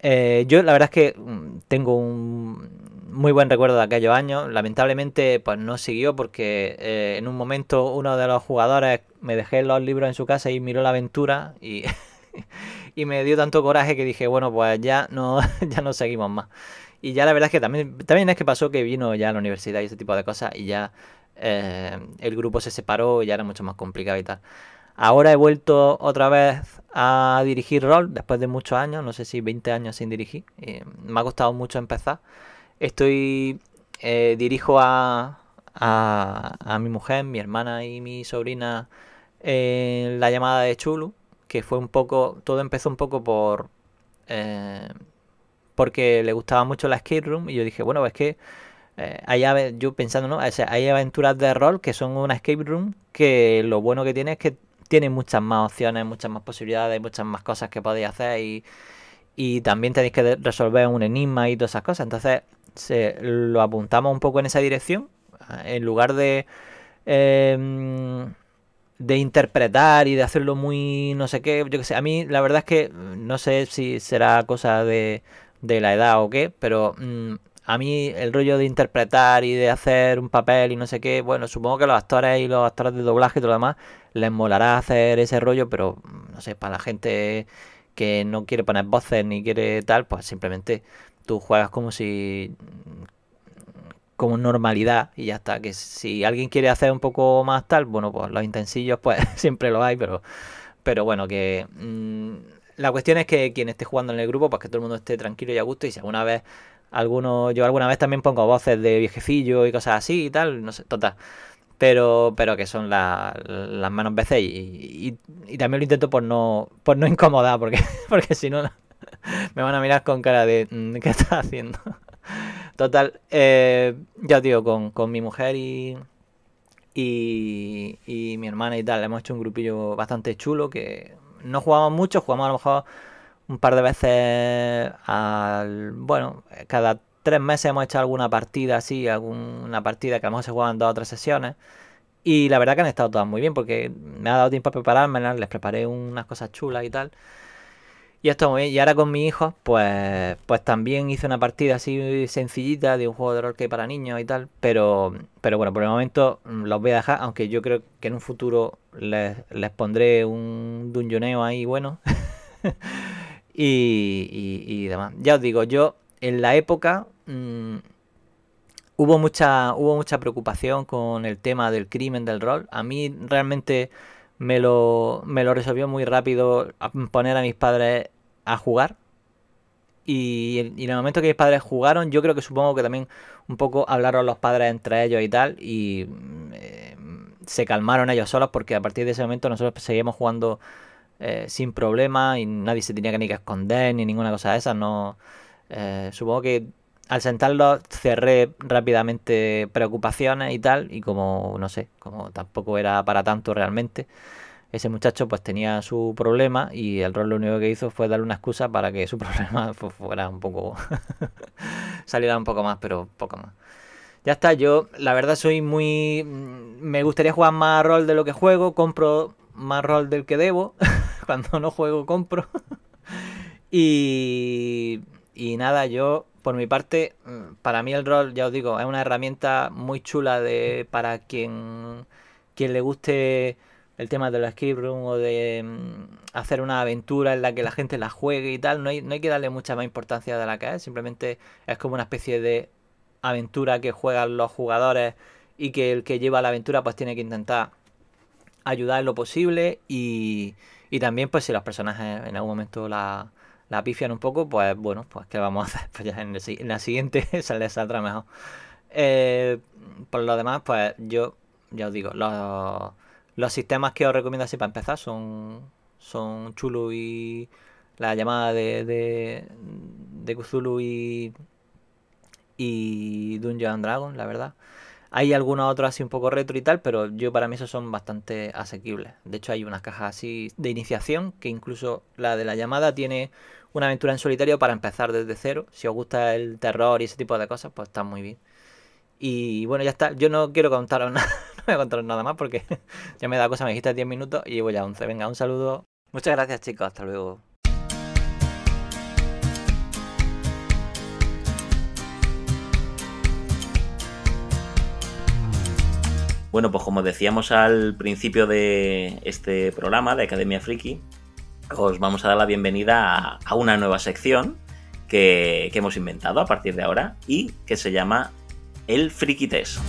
eh, yo la verdad es que mm, tengo un muy buen recuerdo de aquellos años. Lamentablemente, pues no siguió porque eh, en un momento uno de los jugadores me dejé los libros en su casa y miró la aventura y, y me dio tanto coraje que dije, bueno, pues ya no, ya no seguimos más. Y ya la verdad es que también, también es que pasó que vino ya a la universidad y ese tipo de cosas y ya eh, el grupo se separó y ya era mucho más complicado y tal. Ahora he vuelto otra vez a dirigir rol después de muchos años, no sé si 20 años sin dirigir. me ha costado mucho empezar. Estoy eh, dirijo a, a, mi mujer, mi hermana y mi sobrina en la llamada de Chulu, que fue un poco, todo empezó un poco por eh, porque le gustaba mucho la escape room y yo dije, bueno, es que eh, hay, yo pensando, ¿no? hay aventuras de rol que son una escape room que lo bueno que tiene es que tiene muchas más opciones, muchas más posibilidades, muchas más cosas que podéis hacer y, también tenéis que resolver un enigma y todas esas cosas. Entonces lo apuntamos un poco en esa dirección en lugar de em, de interpretar y de hacerlo muy no sé qué, yo que sé, a mí la verdad es que no sé si será cosa de, de la edad o qué, pero mm, a mí el rollo de interpretar y de hacer un papel y no sé qué, bueno, supongo que los actores y los actores de doblaje y todo lo demás les molará hacer ese rollo, pero no sé, para la gente que no quiere poner voces ni quiere tal, pues simplemente tú juegas como si como normalidad y ya está. Que si alguien quiere hacer un poco más tal, bueno, pues los intensillos pues siempre lo hay, pero, pero bueno, que mm, la cuestión es que quien esté jugando en el grupo, pues que todo el mundo esté tranquilo y a gusto y si alguna vez alguno, yo alguna vez también pongo voces de viejecillo y cosas así y tal, no sé, total. Pero, pero que son las manos veces y, y, también lo intento por no, por no incomodar, porque, porque si no me van a mirar con cara de mm, ¿qué estás haciendo? Total, eh, ya digo, con, con mi mujer y, y, y, mi hermana y tal, hemos hecho un grupillo bastante chulo que no jugamos mucho, jugamos a lo mejor un par de veces al. Bueno, cada tres meses hemos hecho alguna partida así, alguna partida que a lo mejor se juegan dos o tres sesiones. Y la verdad que han estado todas muy bien porque me ha dado tiempo a prepararme, les preparé unas cosas chulas y tal. Y esto muy bien. Y ahora con mi hijo, pues, pues también hice una partida así sencillita de un juego de rol que para niños y tal. Pero, pero bueno, por el momento mm, los voy a dejar, aunque yo creo que en un futuro les, pondré un dungeoneo ahí bueno. y, demás. Ya os digo, yo en la época mm, hubo mucha hubo mucha preocupación con el tema del crimen del rol. A mí realmente me lo, me lo resolvió muy rápido poner a mis padres a jugar. Y, en el momento que mis padres jugaron, yo creo que supongo que también un poco hablaron los padres entre ellos y tal. Y eh, se calmaron ellos solos porque a partir de ese momento nosotros seguíamos jugando eh, sin problema y nadie se tenía que ni que esconder ni ninguna cosa de esas. No, eh, supongo que al sentarlos cerré rápidamente preocupaciones y tal, y como, no sé, como tampoco era para tanto realmente, ese muchacho pues tenía su problema y el rol lo único que hizo fue darle una excusa para que su problema fuera un poco, saliera un poco más, pero poco más. Ya está, yo la verdad soy muy... Me gustaría jugar más rol de lo que juego, compro más rol del que debo, cuando no juego compro. y, y nada, yo por mi parte, mm, para mí el rol, ya os digo, es una herramienta muy chula de para quien, quien le guste el tema de la escape room o de mm, hacer una aventura en la que la gente la juegue y tal. No hay, no hay que darle mucha más importancia de la que es. Simplemente es como una especie de aventura que juegan los jugadores y que el que lleva la aventura pues tiene que intentar ayudar en lo posible y, y también pues si los personajes en algún momento la la pifian un poco, pues bueno, pues ¿qué vamos a hacer? Pues ya en, la siguiente se les saldrá mejor. Eh, por lo demás, pues yo, ya os digo, los, los sistemas que os recomiendo así para empezar son, son Chulu y la llamada de, de, de y, y Dungeon Dragon, la verdad. Hay algunos otros así un poco retro y tal, pero yo para mí esos son bastante asequibles. De hecho hay unas cajas así de iniciación que incluso la de la llamada tiene una aventura en solitario para empezar desde cero. Si os gusta el terror y ese tipo de cosas, pues está muy bien. Y bueno, ya está. Yo no quiero contaros nada, no voy a contaros nada más porque ya me da cosa, me dijiste 10 minutos y voy a 11. Venga, un saludo. Muchas gracias chicos, hasta luego. Bueno, pues como decíamos al principio de este programa de Academia Friki, os vamos a dar la bienvenida a, una nueva sección que, hemos inventado a partir de ahora y que se llama El Frikites.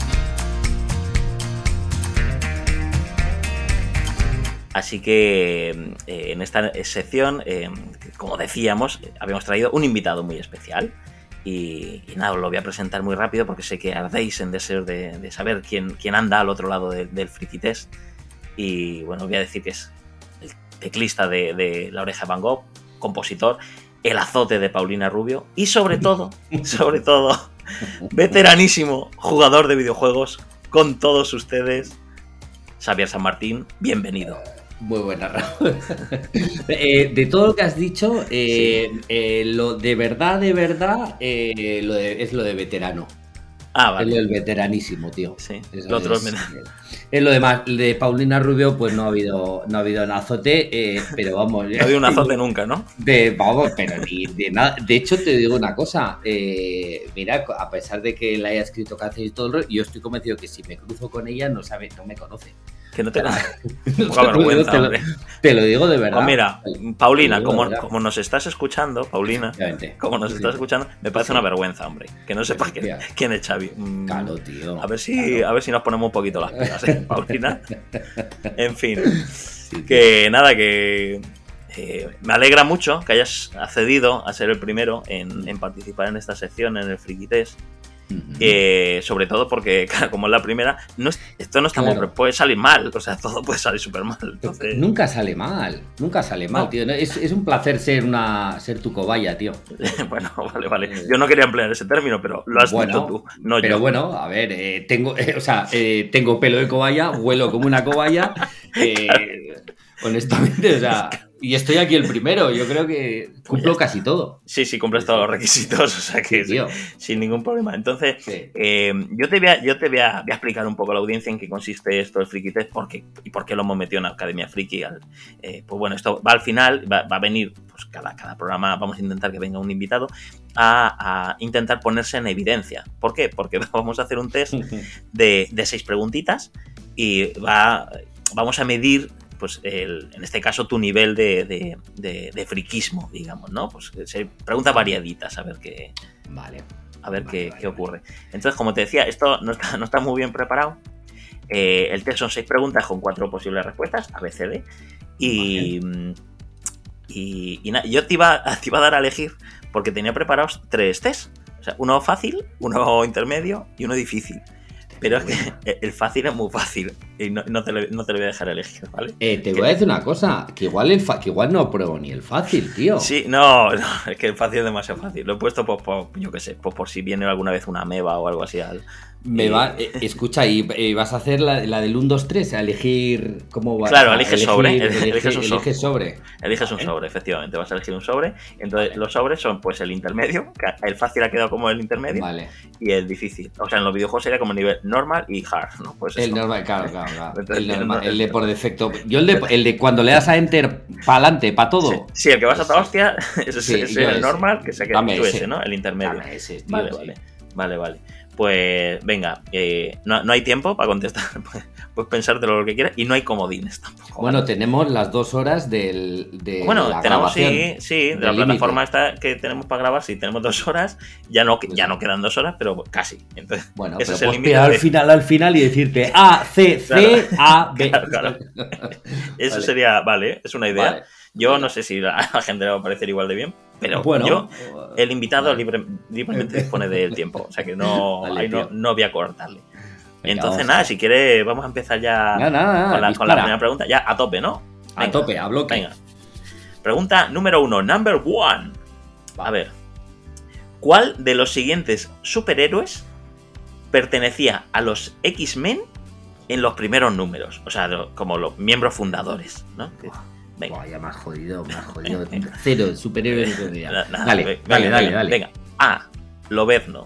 Así que eh, en esta sección, eh, como decíamos, habíamos traído un invitado muy especial. Y, nada, os lo voy a presentar muy rápido porque sé que ardéis en deseo de, saber quién, quién, anda al otro lado del friki test. Y bueno, voy a decir que es el teclista de, La Oreja Van Gogh, compositor, el azote de Paulina Rubio y sobre todo, sobre todo, veteranísimo jugador de videojuegos con todos ustedes, Xavier San Martín, bienvenido. Muy buena, Raúl. Eh, de todo lo que has dicho, eh, eh, lo de verdad, de verdad, es lo de veterano. Ah, vale. Es lo del veteranísimo, tío. Sí, lo otro es, es lo demás. De Paulina Rubio, pues no ha habido, no ha habido un azote, pero vamos. No ha habido un azote nunca, ¿no? De, vamos, pero ni de nada. De hecho, te digo una cosa. mira, a pesar de que la haya escrito cáncer y todo el yo estoy convencido que si me cruzo con ella, no sabe, no me conoce. Que no te da vergüenza, te, lo, te lo digo de verdad. Pues mira, Paulina, como, como nos estás escuchando, Paulina, como nos estás escuchando, me parece una vergüenza, hombre. Que no sepas quién, quién es Xavi. Mm, claro, tío. A ver si, a ver si nos ponemos un poquito las pilas, ¿eh, Paulina? en fin. que nada, que eh, me alegra mucho que hayas accedido a ser el primero en, en participar en esta sección, en el Friki Test. Eh, sobre todo porque, como es la primera, no esto no está muy, puede salir mal, o sea, todo puede salir súper mal. Nunca sale mal, nunca sale mal, tío. Es, un placer ser una ser tu cobaya, tío. bueno, vale, vale. Eh, yo no quería emplear ese término, pero lo has dicho tú, no Pero bueno, a ver, eh, tengo, o sea, tengo pelo de cobaya, vuelo como una cobaya. honestamente, o sea. Y estoy aquí el primero, yo creo que cumplo casi todo. Sí, sí, cumples todos los requisitos, o sea que sin ningún problema. Entonces, eh, yo te, voy a, yo te voy a, explicar un poco a la audiencia en qué consiste esto del Friki Test y por qué lo hemos metido en la Academia Friki. Eh, pues bueno, esto va al final, va, a venir, pues cada, cada programa vamos a intentar que venga un invitado a, intentar ponerse en evidencia. ¿Por qué? Porque vamos a hacer un test de, de seis preguntitas y va, vamos a medir pues en este caso tu nivel de, de, friquismo, digamos, ¿no? Pues se pregunta variaditas a ver qué. Vale. A ver qué, ocurre. Entonces, como te decía, esto no está, no está muy bien preparado. Eh, el test son seis preguntas con cuatro posibles respuestas, A, B, C, D. Y, y, yo te iba, te iba a dar a elegir porque tenía preparados tres tests. O sea, uno fácil, uno intermedio y uno difícil. Pero es que el fácil es muy fácil y no, te, lo, voy a dejar elegir, ¿vale? Eh, te voy a decir una cosa, que igual, el que igual no pruebo ni el fácil, tío. Sí, no, es que el fácil es demasiado fácil. Lo he puesto por, por yo qué sé, por, por si viene alguna vez una meba o algo así al, me va, eh, escucha, y, vas a hacer la, la, del 1, 2, 3, a elegir cómo va Claro, eliges sobre. eliges un sobre. sobre. Eliges un sobre, efectivamente. Vas a elegir un sobre. Entonces, los sobres son pues el intermedio. El fácil ha quedado como el intermedio. Vale. Y el difícil. O sea, en los videojuegos sería como nivel normal y hard, ¿no? Pues el normal, claro, claro. El, normal, el, de por defecto. Yo el de, el de cuando le das a enter para adelante, para todo. Sí, el que vas a toda hostia, ese es el normal, que se queda tú ese, ¿no? El intermedio. vale, vale. Vale, vale. Pues venga, eh, no, hay tiempo para contestar. Puedes pensártelo lo que quieras y no hay comodines tampoco. Bueno, tenemos las dos horas del, de bueno, tenemos, sí, sí, de la plataforma esta que tenemos para grabar, sí, tenemos dos horas. Ya no, ya no quedan dos horas, pero casi. Entonces, bueno, pero puedes al final, al final y decirte A, C, C, A, B. Eso sería, vale, es una idea. Yo no sé si a la gente le va a parecer igual de bien, pero bueno, yo, el invitado libremente dispone del tiempo, o sea que no, no, voy a cortarle. Entonces, nada, si quiere, vamos a empezar ya con, la, primera pregunta. Ya a tope, ¿no? a tope, a bloque. Venga. Pregunta número uno, number one. A ver. ¿Cuál de los siguientes superhéroes pertenecía a los X-Men en los primeros números? O sea, como los miembros fundadores, ¿no? Venga. ya más jodido, más jodido. Cero, superhéroe de dale, dale, dale, dale. Venga. A. Lobezno.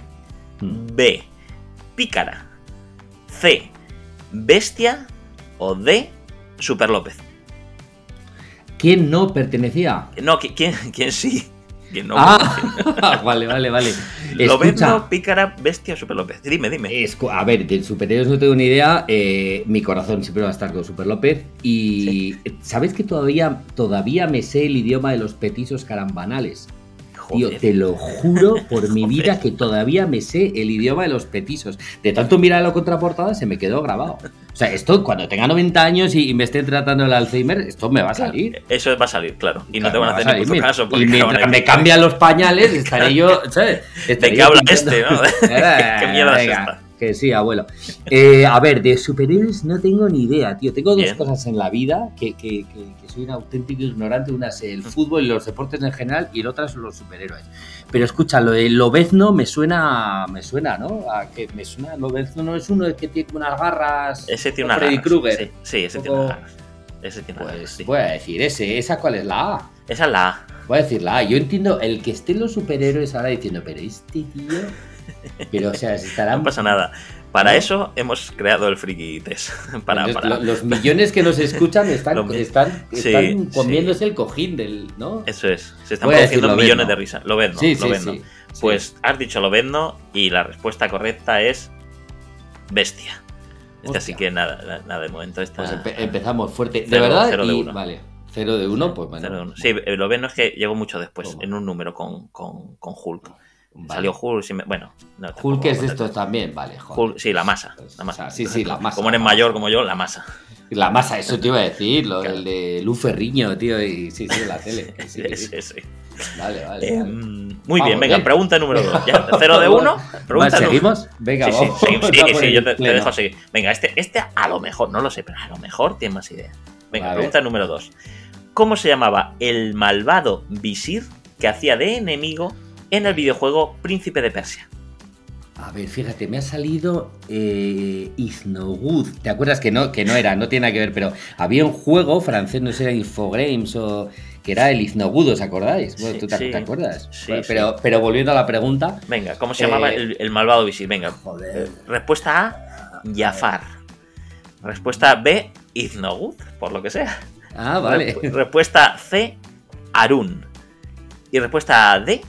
Hmm. B. Pícara. C. Bestia. O D. Super López. ¿Quién no pertenecía? No, ¿quién, quién sí? Ah, vale, vale, vale. Lobezno, Pícara, Bestia, Super López. Dime, dime. a ver, de superhéroes no tengo ni idea. Eh, mi corazón siempre va a estar con Super López. Y ¿sabes que todavía, todavía me sé el idioma de los petizos carambanales? Tío, te lo juro por mi vida que todavía me sé el idioma de los petisos. De tanto mirar la contraportada se me quedó grabado. O sea, esto cuando tenga 90 años y, me esté tratando el Alzheimer, esto me va a salir. Eso va a salir, claro. Y no te van a hacer va ni salir. puto Me- caso. porque y mientras me cambian los pañales, estaré yo, ¿sabes? ¿De qué habla este, no? ¿Qué mierda es esta? Que sí, abuelo. Eh, a ver, de superhéroes no tengo ni idea, tío. Tengo dos Bien. cosas en la vida que, que- que- que soy un auténtico ignorante. Una es el fútbol y los deportes en general y la otra son los superhéroes. Pero escucha, lo de Lobezno me suena, me suena, ¿no? A que me suena, Lobezno no es uno que tiene unas garras. Ese tiene una Freddy. Krueger. Sí, sí, ese tiene una. Ese tiene una garras, Pues sí. voy a decir ese. ¿Esa cuál es la A? Esa es la A. Voy a decir la A. Yo entiendo el que esté en los superhéroes ahora diciendo, pero este tío. Pero, o sea, estarán. No pasa nada. Para ¿No? eso hemos creado el Friki Test. Para, Los, para- lo- los millones que nos escuchan están, Lo están, Sí, están sí. comiéndose el cojín del. ¿No? Eso es. Se están produciendo millones de risas. Lo ves, ¿no? sí, sí, Lo ves, ¿no? Pues has dicho Lobezno y la respuesta correcta es bestia. Hostia. que nada, na- nada de momento. Esta, Pues empe- empezamos fuerte. De verdad, cero de y- uno. vale. Cero de uno, pues bueno. Cero de uno. Sí, eh, Lobezno es que llegó mucho después, Toma. en un número con, con, con Hulk. Vale. Salió Hulk, sí me- bueno. no, Hulk es de estos también, vale. joder. Hulk, sí, la masa. Pues, La masa. o sea, sí, sí, la masa, Como eres mayor como yo, la masa. La masa, eso te iba a decir, lo Claro. del de Lu Ferriño, tío, y sí, sí, la tele. Sí, sí, Sí, sí. Vale, vale. Eh, vale. muy bien, venga, bien. pregunta número 2. Cero de uno. Pregunta ¿Seguimos? Venga, Sí, sí, vamos. Sí, sí, el yo te, dejo seguir. Venga, este, este a lo mejor, no lo sé, pero a lo mejor tiene más idea. Venga, pregunta número 2. ¿Cómo se llamaba el malvado visir que hacía de enemigo en el videojuego Príncipe de Persia? A ver, fíjate, me ha salido eh. ¿Te acuerdas que no, que no era, no tiene nada que ver, pero había un juego francés, no sé, era Infogrames o que era el Iznogud, ¿os acordáis? Bueno, Sí, ¿tú te, sí. te acuerdas? Sí, pero, pero volviendo a la pregunta, Venga, ¿cómo se Eh, llamaba el, el malvado visir? Venga, joder. eh, respuesta A, Jafar. Respuesta B, Iznogud, por lo que sea. Ah, vale. Respu- Respuesta C, Arun. Y respuesta D,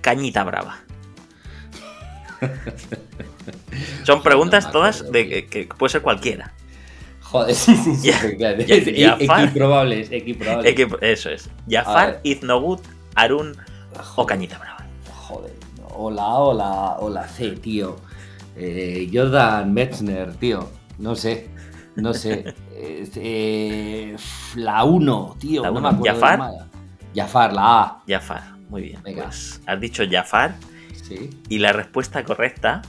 Cañita Brava. Son preguntas No todas de que, que puede ser cualquiera. Joder, sí, sí, sí. Equiprobables, equiprobables. Equip- Eso es. Jafar, ver. Iznogud, Arun o Cañita Brava. Joder, o la A o la, o la C, tío. Eh, Jordan Metzner, tío. No sé, no sé. Eh, la 1, tío. La no uno. me acuerdo. ¿Jafar? Jafar, la A. Jafar, muy bien. Venga. Pues has dicho Jafar Sí. y la respuesta correcta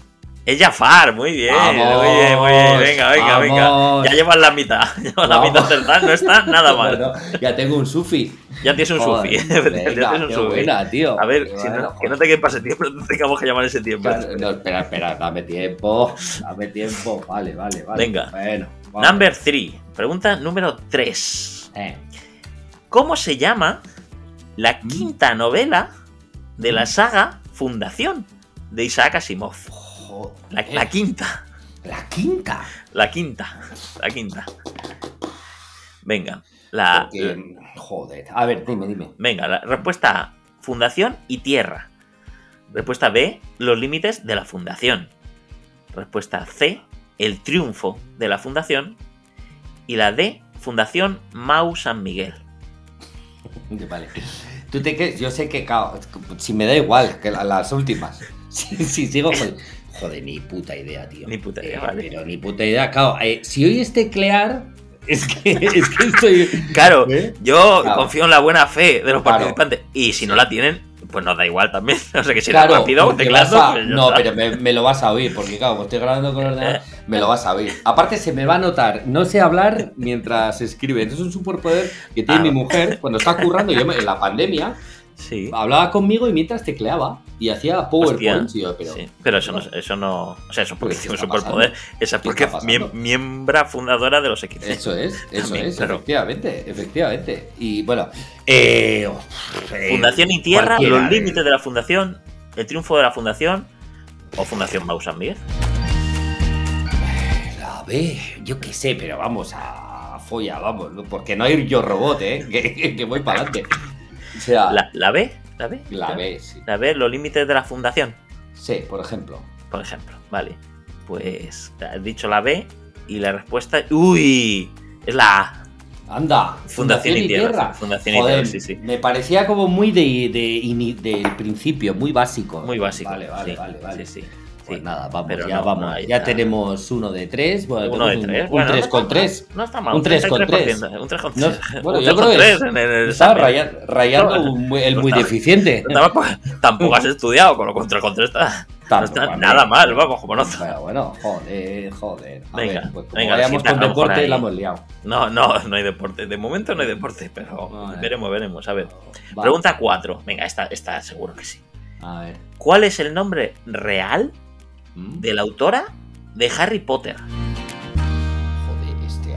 es Jafar. Muy bien, Vamos, muy bien, muy bien. Venga, venga, venga. vamos. Ya llevas la mitad. Llevas la mitad acertada, no está nada mal. Bueno, ya tengo un sufi. Ya tienes un Joder, sufi. ya venga, tienes un sufi. buena, tío. A ver, si no, que no te quede para septiembre, no tengamos que llamar en septiembre. Claro, No, espera, espera, dame tiempo. Dame tiempo. Vale, vale, vale. Venga. Bueno. vamos. Number 3. Pregunta número 3. Eh, ¿Cómo se llama la Mm. quinta novela de la saga Fundación de Isaac Asimov? joder. La, la quinta. La quinta. La quinta. La quinta. Venga. La, Porque, joder. A ver, dime, dime. venga, la respuesta A. Fundación y tierra. Respuesta B. Los límites de la fundación. Respuesta C. El triunfo de la fundación. Y la D. Fundación Mau San Miguel. Vale. Tú te que yo sé que cao, si me da igual que la- las últimas. Si, si sigo joder, joder, ni puta idea, tío. Ni puta idea, Eh, vale. Pero ni puta idea, claro. eh, si hoy es teclear, es que, es que estoy. Claro, ¿Eh? yo Claro. confío en la buena fe de los Claro. participantes. Y si no la tienen, pues nos da igual también. O sea que si Claro, era rápido, teclado, a- pues no, está. pero me, me lo vas a oír, porque claro, como estoy grabando con ordenador, me lo vas a oír. Aparte, se me va a notar, no sé hablar mientras escribe. Entonces, es un superpoder que tiene Ah. mi mujer cuando está currando. Yo me- en la pandemia Sí. hablaba conmigo y mientras tecleaba y hacía PowerPoint. y yo, pero, Sí, pero eso no, eso no. O sea, eso porque ¿Qué tiene un superpoder. Esa es ¿Qué porque está es miem- pasando? miembra fundadora de los X. Eso es, eso También, es, claro. efectivamente, efectivamente. Y bueno, eh, eh, Fundación y Tierra, los eh. límites de la fundación, el triunfo de la fundación o Fundación Mau San Miguel. La B, yo qué sé, pero vamos a folla, vamos, ¿no? porque no hay yo robot, ¿eh? Que, que voy para adelante. Sea, La, la B, la B. la B, sí. La B, los límites de la fundación, Sí, por ejemplo. por ejemplo. Vale. Pues has dicho la B y la respuesta. ¡Uy! Es la A. Anda, Fundación y Tierra, Fundación y Joder, Tierra, sí, sí. Me parecía como muy de, de, del principio, muy básico. Muy básico. Vale, vale, sí, vale, vale. Sí, sí. Pues nada, vamos, Pero ya no, vamos. no ya nada. tenemos uno de tres. Bueno, Uno de un- tres. Un, Bueno, 3 no con está 3. mal, No está mal. Un 3 con 3. 3%, Un 3 con No, 3. bueno, un yo 3 con creo que 3 en el Estaba rayando No, un el muy está- deficiente. Tampoco, has estudiado, con lo contra contra está. No está nada mal, vamos, como no. Pero bueno, joder, joder. A Venga, ver, pues como venga, vayamos con deporte, la hemos liado. No, no, no hay deporte. De momento no hay deporte, pero Vale. veremos, veremos. A ver. Va. Pregunta 4. Venga, esta, esta seguro que sí. A ver. ¿Cuál es el nombre real ¿Mm? de la autora de Harry Potter? Joder, este.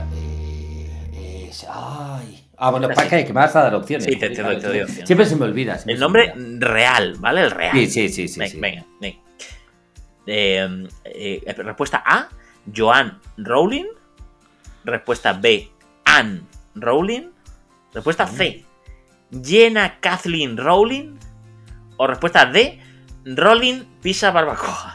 Eh, es- ay. Ah, bueno, para que, que me vas a dar opciones. Sí, te- te doy- te doy opciones. Siempre se me olvida. El nombre olvida. real, ¿vale? El real. Sí, sí, sí, sí. Venga, sí. venga, venga. Eh, eh, respuesta A, Joan Rowling. Respuesta B, Anne Rowling. Respuesta C, Jenna Kathleen Rowling. O respuesta D, Rowling Pisa Barbacoa.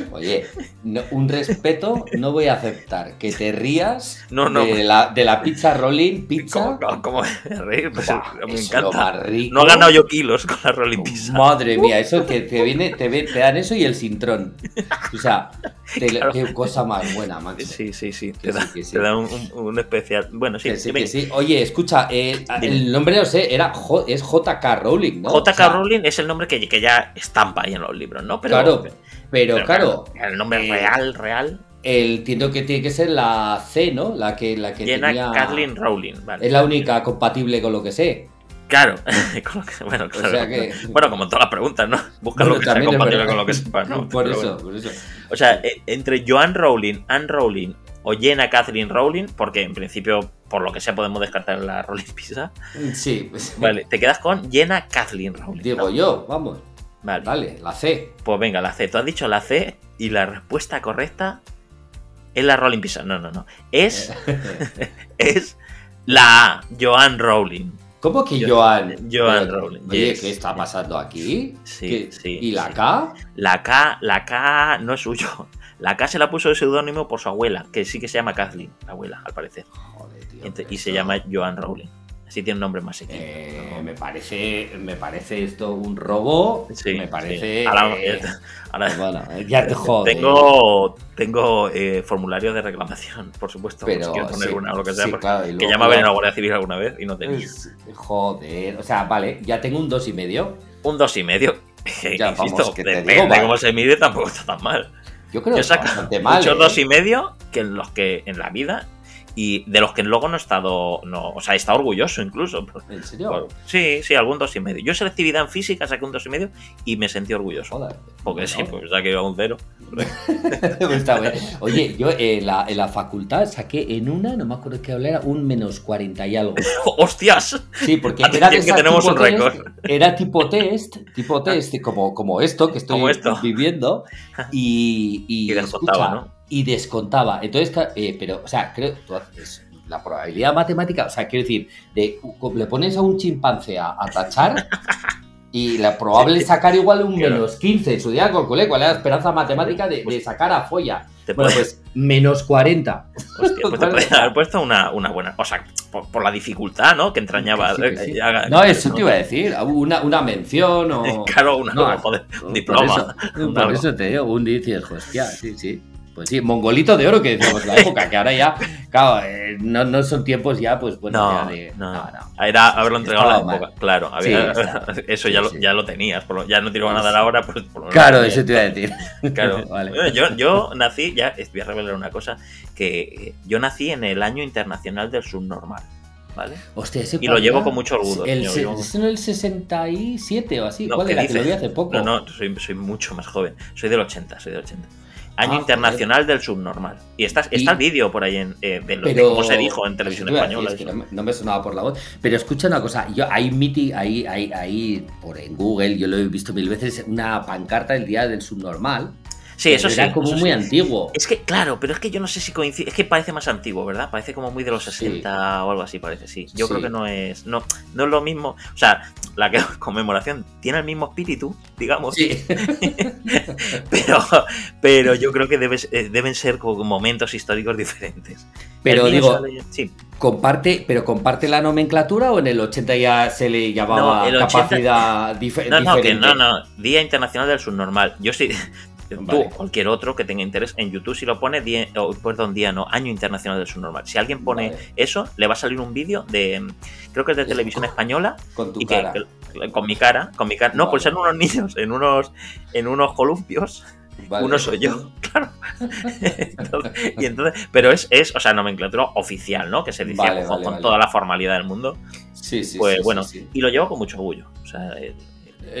Oye, no- un respeto, no voy a aceptar que te rías No, no. De, la, de la pizza rolling, pizza. ¿Cómo, cómo, reír? Pues, me lo encanta. No he ganado yo kilos con la Rolling Pizza. Madre mía, eso que te viene, te, te dan eso y el sintrón. O sea, te- Claro. qué cosa más buena, Max. Sí, sí, sí. Que Te da, sí, sí. te da un, un- un especial. Bueno, sí, Que sí, venga. que sí. Oye, escucha, eh, el nombre no sé, era J- es JK Rowling, ¿no? JK O sea, Rowling es el nombre que, que ya estampa ahí en los libros, ¿no? Pero, Claro, pero, pero claro, El nombre eh, real, real. el, entiendo que tiene que ser la C, ¿no? La que, la que Jenna tenía... Kathleen Rowling, vale. Es la única compatible con lo que sé. Claro. Bueno, claro. sea que- Bueno, como todas las preguntas, ¿no? Busca Bueno, lo que sea compatible con lo que sepas, ¿no? por Pero eso, bueno. por eso. O sea, eh, entre Joan Rowling, Anne Rowling o Jenna Kathleen Rowling, porque en principio, por lo que sea, podemos descartar la Rowling Pizza. Sí, pues, Vale, te quedas con Jenna Kathleen Rowling. digo ¿no? yo, vamos. Vale. Vale, la C. Pues venga, la C. Tú has dicho la C y la respuesta correcta es la Rowling Pizza. No, no, no. Es, es la A, Joan Rowling. ¿Cómo que Joan? Joan Pero, Rowling, Oye, yes, ¿qué está pasando aquí? Sí, ¿Qué- sí, ¿Y la sí. K? La K, la K no es suyo. La K se la puso de seudónimo por su abuela, que sí que se llama Kathleen, la abuela, al parecer. Joder, tío. Ent- y se llama Joan Rowling. Así tiene un nombre más equino. Eh, me parece me parece esto un robo. Sí, me sí. parece. Ahora- eh, ahora- bueno, ya te joder. tengo tengo eh, formulario de reclamación, por supuesto. Pero, si poner sí, una o lo que sea. porque- claro, que ya me ha venido la Guardia Civil alguna vez y no tenía. es- Joder, o sea, vale, ya tengo un dos y medio. Un dos y medio. Ya, Insisto, vamos, que te depende digo, vale. cómo se mide, tampoco está tan mal. Yo creo Yo que bastante mal. muchos ¿eh? dos y medio que en los que en la vida y de los que luego no he estado, no, o sea, he estado orgulloso incluso. ¿En serio? Sí, sí, algún dos y medio. Yo selectividad en física saqué un dos y medio y me sentí orgulloso. Joder. Porque sí, pues saqué un cero. Está bien. Oye, yo en la, en la facultad saqué en una, no me acuerdo qué hablar, un menos 40 y algo. ¡Hostias! Sí, porque era que tenemos un récord. test, Era tipo test, tipo test, como, como esto que estoy Como esto. viviendo. Y, y, Y ¿no? Y descontaba. Entonces, eh, pero, o sea, creo haces la probabilidad matemática, o sea, quiero decir, de, le pones a un chimpancé a, a tachar. Y la probable es sacar igual un Claro. menos 15. En su día cuál era la esperanza matemática de, de sacar a folla. Te Bueno, puedes- pues menos 40. hostia, pues te podrías haber puesto una, una buena. O sea, por, por la dificultad, ¿no? Que entrañaba. Sí, sí. eh, No, eso te iba a decir. Una, una mención o. Claro, una, No, joder, un Por diploma. eso, un por eso te digo, un dices, hostia, sí, sí. Pues sí, mongolito de oro que decíamos la época, que ahora ya, claro, eh, no, no son tiempos ya, pues bueno, No, ya de. no, Era haberlo entregado en la época. Claro, había- Sí, está. eso Sí, ya, lo, ya lo tenías. por lo- ya no te lo van a dar ahora, pues por Claro, lo eso te iba a decir. Claro. Vale. Bueno, Yo, yo nací, ya voy a revelar una cosa, que eh, yo nací en el año internacional del subnormal, ¿vale? Hostia, ese Y lo llevo con mucho orgullo, El, yo se- llevo- ¿Es en el 67 o así? No, ¿Cuál ¿qué era? Que lo vi hace poco. No, no, soy, soy mucho más joven. Soy del 80, soy del 80. Año Ah, internacional del subnormal. Y está, está Y- el vídeo por ahí en, eh, de, lo, de cómo se dijo en televisión española. es que eso. no, me- no me sonaba por la voz. Pero escucha una cosa, yo hay miti, ahí, ahí, ahí, por en Google, yo lo he visto mil veces, una pancarta del día del subnormal. Sí, eso era sí, como eso muy sí. antiguo. Es que, claro, pero es que yo no sé si coincide. Es que parece más antiguo, ¿verdad? Parece como muy de los Sí. 60 o algo así, parece, sí. Yo creo que no es. No, no es lo mismo. O sea, la conmemoración tiene el mismo espíritu, digamos. Sí. Pero, pero yo creo que debe- eh, deben ser como momentos históricos diferentes. Pero digo, sale- sí. comparte, pero comparte la nomenklatura o en el 80 ya se le llamaba No, el 80 capacidad dife- No, no, que no, no. Día Internacional del Subnormal. Yo sí. Tú, Vale. cualquier otro que tenga interés en YouTube, si lo pone, día, oh, perdón, día no, Año Internacional del Subnormal. Si alguien pone Vale. eso, le va a salir un vídeo de, creo que es de televisión española, Con tu y que, cara. que- con mi cara, con mi cara, no, pues Vale. en unos niños, en unos, en unos columpios, Vale. uno soy yo, claro. Entonces- y entonces, pero es, es, o sea, nomenclatura oficial, ¿no? Que se dice Vale, con, vale, con vale. toda la formalidad del mundo. Sí, sí, pues sí, bueno, sí, sí. y lo llevo con mucho orgullo. O sea, Eh,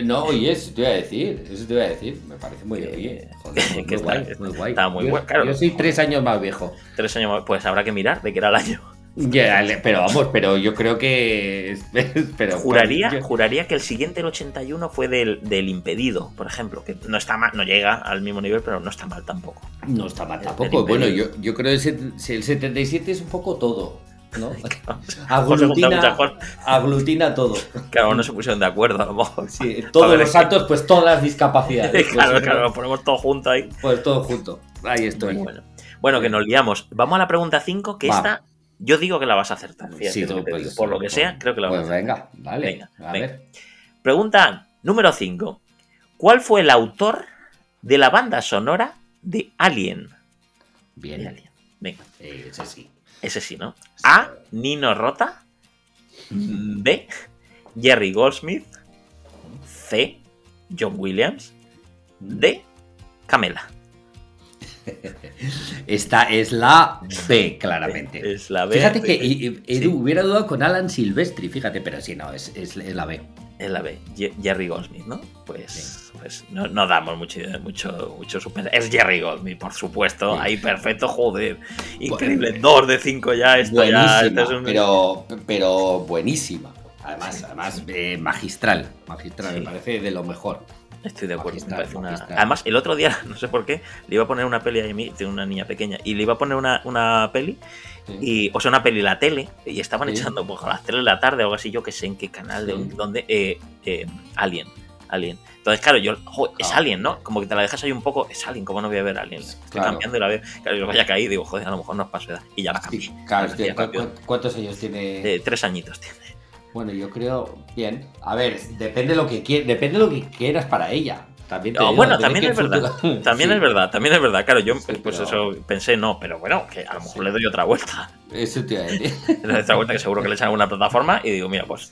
No, oye, eso te iba a decir, eso te iba a decir, me parece muy Que- bien. Joder, muy, que está- guay, muy guay. está muy yo, guay, claro. Yo soy tres años más viejo. tres años más, pues habrá que mirar de qué era el año. Le- pero vamos, pero yo creo que. Pero, Juraría, yo- juraría que el siguiente, el 81, fue del, del impedido, por ejemplo, que no está mal, no llega al mismo nivel, pero no está mal tampoco. No está mal tampoco. Bueno, yo, yo creo que el 77 es un poco todo. aglutina, aglutina todo. Claro, no se pusieron de acuerdo, a lo mejor. Sí, todos los santos, pues todas las discapacidades. claro, pues, claro, lo ponemos todo junto ahí. Pues todo junto. Ahí estoy. Bueno, bueno, que nos liamos. Vamos a la pregunta 5, que Va. esta yo digo que la vas a acertar. Fíjate Sí, pues. Por lo que pues, sea, creo que la vas a Pues acertar. venga, dale. Venga, a venga. ver. Pregunta número 5. ¿Cuál fue el autor de la banda sonora de Alien? De Bien. Alien. Venga, Eh, ese sí. Ese sí, ¿no? A. Nino Rota. B. Jerry Goldsmith. C. John Williams. D. Camela. Esta es la B, claramente. Es la B. Fíjate que Edu Sí. hubiera dudado con Alan Silvestri, fíjate, pero sí, no, es, es, es la B. Es la B. Jerry Goldsmith, ¿no? Pues, pues no, no damos mucho, mucho, mucho suspense. Es Jerry Goldsmith, por supuesto. Sí. Ahí perfecto, joder. Increíble. Dos de cinco ya. Esto ya esto es un- pero, pero buenísima. Además, además eh, magistral. Magistral, me parece de lo mejor. Estoy de acuerdo. parece una-. Además, el otro día, no sé por qué, le iba a poner una peli a mí, tengo una niña pequeña, y le iba a poner una, una peli, Sí. y, o sea, una peli en la tele, y estaban Sí. echando pues, a las 3 de la tarde o algo así, yo que sé en qué canal, de dónde, eh, eh, Alien. Alien. Entonces, claro, yo, jo, es Ah. Alien, ¿no? Como que te la dejas ahí un poco, es Alien, ¿cómo no voy a ver Alien? Estoy Claro. cambiando y la veo. Claro, yo vaya caí, digo, joder, a lo mejor no es para su edad. Y ya la Sí, cambié. claro, Ya hostia, ¿cu- cambió. cu- ¿cuántos años tiene? Eh, tres añitos tiene. Bueno, yo creo bien. A ver, depende lo que quie- depende lo que quieras para ella. También te No, digo, bueno, también es verdad. futuro- También Sí, es verdad, también es verdad. Claro, yo Sí, pues pero- eso pensé, no, pero bueno, que a lo mejor Sí. le doy otra vuelta. Eso te a. Le doy otra vuelta que seguro que le echan alguna plataforma y digo, mira, pues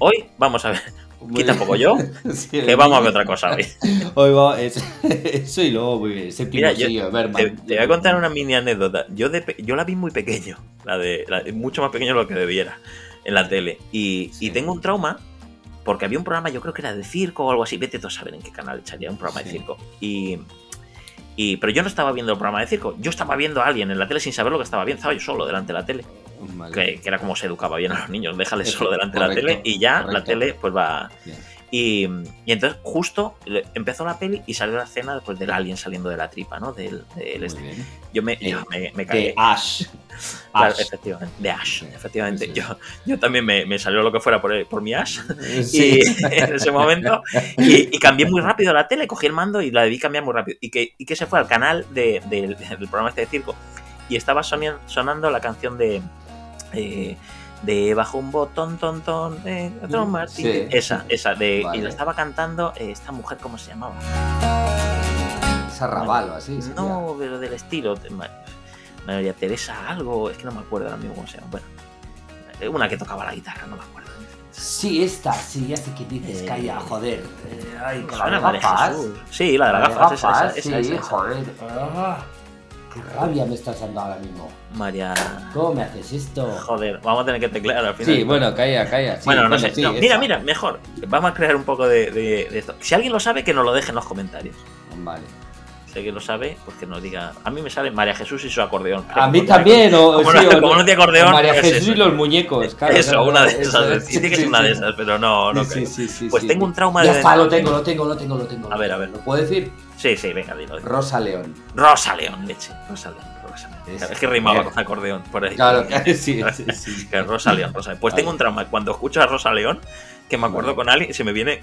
hoy vamos a ver. Muy Quita poco yo, que vamos a ver otra cosa hoy. Hoy va, es- eso y luego muy bien. Séptimo Mira, yo sello, Berman. Te, te voy a contar una mini anécdota. Yo, de yo la vi muy pequeño, la de, la- mucho más pequeño de lo que debiera en la tele. Y, Sí. y tengo un trauma porque había un programa, yo creo que era de circo o algo así. Vete tú a saber en qué canal echaría un programa de circo. Y, y, pero yo no estaba viendo el programa de circo, yo estaba viendo a alguien en la tele sin saber lo que estaba viendo. Estaba yo solo delante de la tele. Vale. Que, que era como se educaba bien a los niños, déjales solo delante de la tele y ya la tele pues va. Bien. Y, y entonces justo empezó la peli y salió la escena después del alien saliendo de la tripa, ¿no? Del, del este. Yo me, yo me, me caí. De Ash. Claro, Ash. efectivamente, de Ash, efectivamente. sí. Yo, yo también me, me salió lo que fuera por, por mi Ash Sí. y, en ese momento y, y cambié muy rápido la tele, cogí el mando y la debí cambiar muy rápido. Y que, y que se fue al canal de- del- del programa este de circo y estaba sonando la canción de... eh, de bajo un botón, ton, ton, eh, otro Mm, Martín. sí. Esa, esa, de, y la estaba cantando eh, esta mujer, ¿cómo se llamaba? Es arrabal o así. sería. No, pero del estilo. María Teresa algo, es que no me acuerdo ahora mismo cómo se llama. Bueno, eh, una que tocaba la guitarra, no me acuerdo. Sí, esta, sí, ya sé que dices, Eh, calla, joder. Eh, ay, la de gafas. Jesús. Sí, la de las La gafas, esa, esa, sí, esa, esa. joder. Ah, qué rabia me estás dando ahora mismo. María. ¿Cómo me haces esto? Joder, vamos a tener que teclear al final. Sí, bueno, calla, calla. sí, bueno, no sé. sí, no, mira, mira, mejor. Vamos a crear un poco de, de- de esto. Si alguien lo sabe, que nos lo deje en los comentarios. Vale. Si alguien lo sabe, pues que nos diga. A mí me sale María Jesús y su acordeón. A mí también, o, Como, sí, no, o- como no tiene acordeón, María pues Jesús y los muñecos, claro. Eso, claro, una de eso, esas. sí, que sí, una sí. de esas, pero no, no Sí, creo. sí, sí, Pues tengo un trauma Ya de. está, lo tengo, lo tengo, lo tengo, lo tengo. A ver, a ver. ¿Lo puedo decir? Sí, sí, venga, dilo. Rosa León. Rosa León, leche. Rosa León. Es- que rimaba eh. con acordeón por ahí. Claro, sí, sí, sí. Que Rosa León, Rosa León. Pues tengo un trauma. Cuando escucho a Rosa León, que me acuerdo con alguien, se me viene.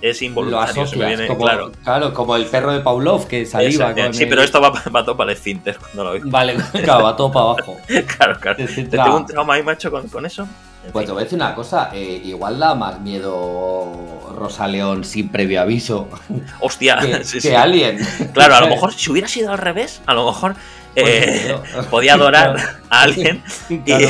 Es, involuntario. Se me viene, como, claro. claro. como el perro de Pavlov que saliva Esa- con sí, el- pero esto va, va todo para el esfínter cuando lo oigo. Vale, claro, va todo para abajo. Claro, claro. Te tengo un trauma ahí, macho, con, con eso. En Pues fin. te voy a decir una cosa, eh, igual da más miedo Rosa León sin previo aviso Hostia, que, sí, que sí. Alien. Claro, a lo mejor si hubiera sido al revés, a lo mejor eh, podía adorar a alguien y, Claro.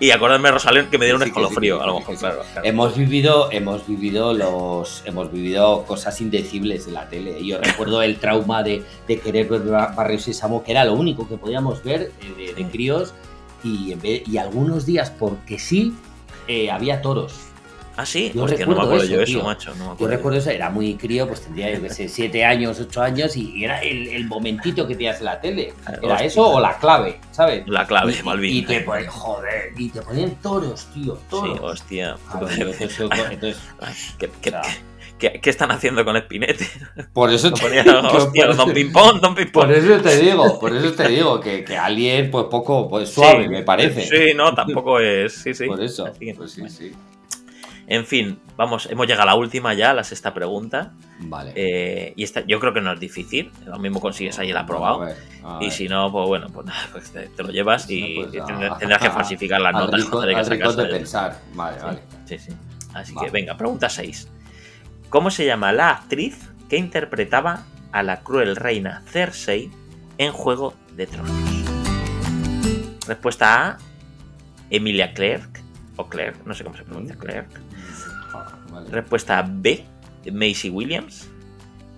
y acordarme de Rosalén que me diera un Sí, que sí, escalofrío, a lo mejor, claro. claro. Hemos vivido, hemos vivido los, hemos vivido cosas indecibles en la tele. Yo recuerdo el trauma de, de querer ver Ba- Barrio Sésamo, que era lo único que podíamos ver eh, de, de Sí. críos, y, en vez- y algunos días, porque sí, eh, había toros. Ah, sí, Yo hostia, no me recuerdo acuerdo eso, yo eso, tío. macho. No me Yo recuerdo eso, era muy crío, pues tendría, yo qué sé, siete años, ocho años, y era el, el momentito que tenías en la tele. Era Hostia. eso o la clave, ¿sabes? La clave, y, Malvin. Y te ponen, joder, y te ponían toros, tío, Sí, toros. hostia. Entonces, entonces, Ay, ¿Qué, qué- o sea, qué- qué están haciendo con Espinete? por eso te, ponía, que hostia, Don Pimpón, Don Pimpón. por eso te digo, por eso te digo que, que alguien, pues poco, pues suave, Sí, me parece. Sí, no, tampoco es. Sí, sí. Por eso, pues sí, sí. En fin, vamos, hemos llegado a la última ya, la sexta pregunta. Vale. Eh, y esta, yo creo que no es difícil. Lo mismo consigues ahí el aprobado. A ver, a Y si no, pues bueno, pues, nada, pues te, te lo llevas y Pues, a- tendrás, tendrás que a- falsificar las notas a rincón casa. de pensar. Vale, Sí, vale. Sí, sí. Así Vale. que venga, pregunta 6. ¿Cómo se llama la actriz que interpretaba a la cruel reina Cersei en Juego de Tronos? Respuesta A, Emilia Clarke, o Clarke, no sé cómo se pronuncia, Clarke. Vale. Respuesta B, Macy Williams.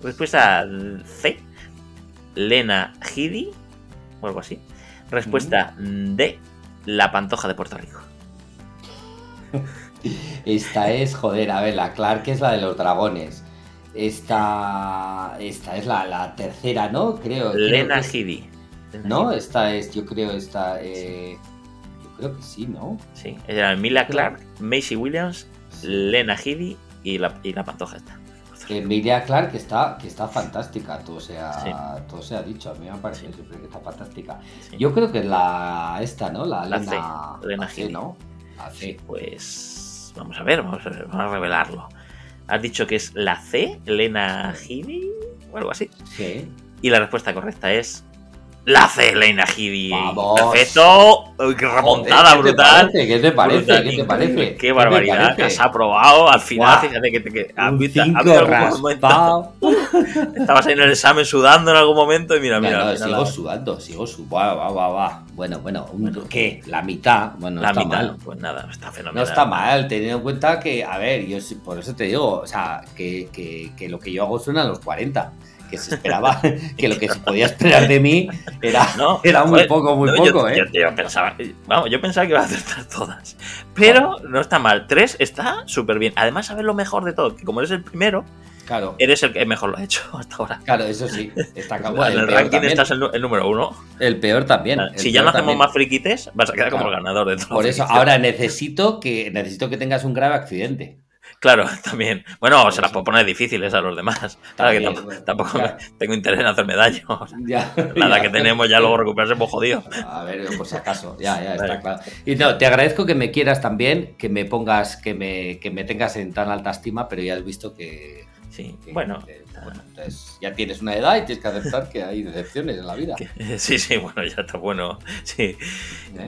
Respuesta C, Lena Headey, o algo así. Respuesta D, La Pantoja de Puerto Rico. Esta es, joder, a ver, la Clark es la de los dragones. Esta, esta es la, la tercera, ¿no? Creo. Lena Headey. No, esta es, yo creo, esta. eh, yo creo que sí, ¿no? Sí, era Emilia Clark, Macy Williams, Lena Headey y la, y la Pantoja esta. Emilia Clark que está, que está fantástica, todo se ha, Sí. todo se ha dicho, a mí me parece Sí. siempre que está fantástica. Sí. Yo creo que la esta, ¿no? La, La Lena, C, Lena C. ¿no? La C. Pues vamos a ver, vamos a, ver, vamos a revelarlo. Has dicho que es la C, Lena Headey o algo así. Sí. Y la respuesta correcta es la C, Lena Headey. Vamos. Perfecto. Qué remontada Joder, ¿qué te brutal. parece? ¿Qué te parece? Brutal, ¿Qué te parece? Qué ¿Qué te barbaridad. parece? Que has aprobado al final. Buah. Fíjate que, te- que has visto-. Estabas ahí en el examen sudando en algún momento y mira, No, mira. no, final sigo la- sudando, sigo sudando. Va, va, va, va. Bueno, bueno, un- ¿qué? La mitad. Bueno, no la está mitad. mal. Pues nada, está No fenomenal. está mal, teniendo en cuenta que, a ver, yo sí- por eso te digo, o sea, que, que- que lo que yo hago suena a los 40. Que se esperaba, que lo que se podía esperar de mí era, No, era muy joder, poco, muy no, yo- poco, ¿eh? yo- yo pensaba, vamos, yo pensaba que iba a acertar todas. Pero no está mal. Tres está súper bien. Además, sabes lo mejor de todo, que como eres el primero, Claro, eres el que mejor lo ha hecho hasta ahora. claro, eso sí. Está en el, ranking también, estás el, número uno. el peor también. el si ya no hacemos también. más friquites, vas a quedar como el ganador de todo. Por eso, ahora necesito que, necesito que tengas un grave accidente. Claro, también. Bueno, se las puedo poner difíciles a los demás. Claro que También, tampoco, tampoco claro. tengo interés en hacerme daño. Ya, La edad ya. que tenemos ya luego recuperarse pues jodido. A ver, por si acaso, ya, ya está claro. Y no, te agradezco que me quieras también, que me pongas, que me, que me tengas en tan alta estima, pero ya has visto que, Sí, que- bueno. entonces ya tienes una edad y tienes que aceptar que hay decepciones en la vida. que- Sí, sí, bueno, ya está bueno. Sí. ¿eh?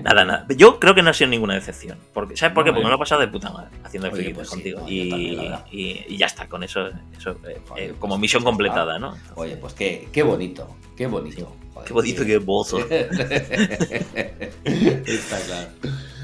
Nada, nada. Yo creo que no ha sido ninguna decepción. Porque, ¿Sabes por qué? No, Porque eh. me lo he pasado de puta madre haciendo friquites pues sí, contigo. no, y, también, la verdad. y- y ya está, con eso, eso eh, Oye, eh, pues como sí, misión pues completada, está. ¿no? Oye, pues qué, qué bonito, qué bonito. Joder, Qué bonito que bozo. Está claro.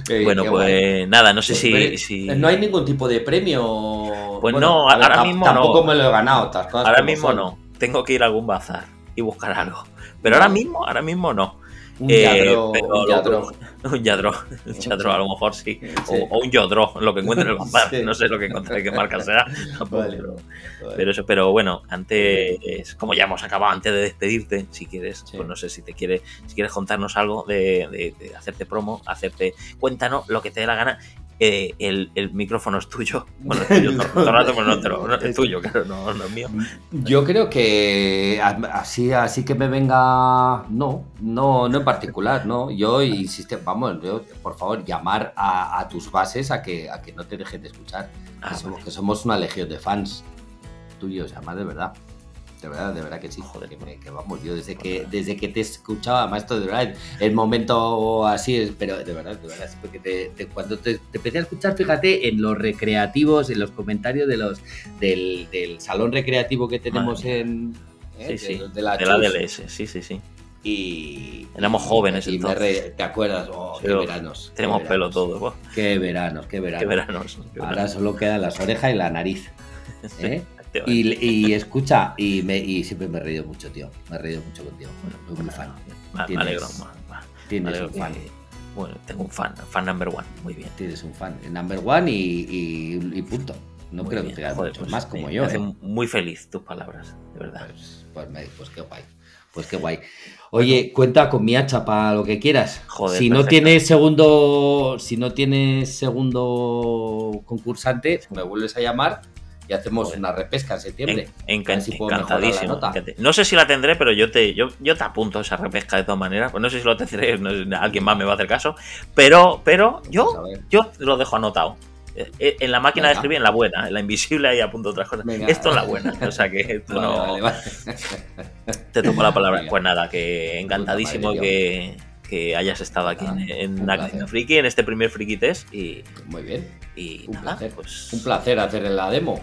Eh, Bueno, pues guay. nada, no sé Pues, si, No hay ningún tipo de premio. Pues no, ver, ahora mismo Tampoco no. me lo he ganado, otras cosas Ahora mismo son. no. Tengo que ir a algún bazar y buscar algo. Pero ahora mismo, ahora mismo no. Un Eh, yadro, un yadro. Un yadro. Un yadro, a lo mejor sí. Sí. O, o un yodro, lo que encuentre en el bazar. Sí. No sé lo que encontré, qué marca será. Vale. pero- Vale. Pero eso, pero bueno, antes, como ya hemos acabado, antes de despedirte, si quieres, Sí. pues no sé si te quiere, si quieres contarnos algo de, de- de hacerte promo, hacerte, cuéntanos lo que te dé la gana. Eh, el, el, micrófono es tuyo. Bueno, el tuyo, todo, rato, pero no, te lo, no, es tuyo, claro, no, no, es mío. Yo creo que así, así que me venga. No, no, no en particular, ¿no? Yo insisto, vamos, yo, por favor, llamar a, a, tus bases a que, a que no te dejen de escuchar. Ah, que, somos, que somos una legión de fans tuyos, además de verdad. De verdad, de verdad que sí. Joder, que, vamos, yo desde que, desde que te escuchaba, más de verdad, el momento así es, pero de verdad, de verdad, porque te, cuando te, empecé a escuchar, fíjate, en los recreativos, en los comentarios de los del, del salón recreativo que tenemos en. ¿eh? Sí, sí, de, la, DLS, sí, sí, sí. Y. Éramos jóvenes y ¿Te acuerdas? Oh, qué veranos. Tenemos pelo todo. Qué veranos, qué veranos. Qué veranos. Ahora solo quedan las orejas y la nariz. ¿eh? Y, escucha, y, me, y siempre me he reído mucho, tío. Me he reído mucho contigo. Bueno, soy muy fan. Me, alegro. Tienes un fan. bueno, tengo un fan, fan number one. Muy bien. Tienes un fan. Number one y, y, punto. No creo que tengas muchos pues más como yo. Me hacen ¿eh? muy feliz tus palabras, de verdad. Pues, pues, pues, qué guay. Pues qué guay. Oye, cuenta con mi hacha para lo que quieras. Joder, si no tienes segundo, si no tienes segundo concursante, me vuelves a llamar y hacemos una repesca en septiembre. encantadísimo. No sé si la tendré, pero yo te, yo, yo te apunto esa repesca de todas maneras. Pues no sé si lo tendré, alguien más me va a hacer caso. Pero, pero yo, yo lo dejo anotado. Eh, eh, en la máquina de escribir, en la buena, en la invisible ahí apunto otras cosas. Esto es la buena, o sea que esto no. Te tomo la palabra. Pues nada, que encantadísimo que, que hayas estado aquí en, en Friki, en este primer Friki Test. Y, Muy bien. Y un nada, placer. pues. Un placer hacer la demo.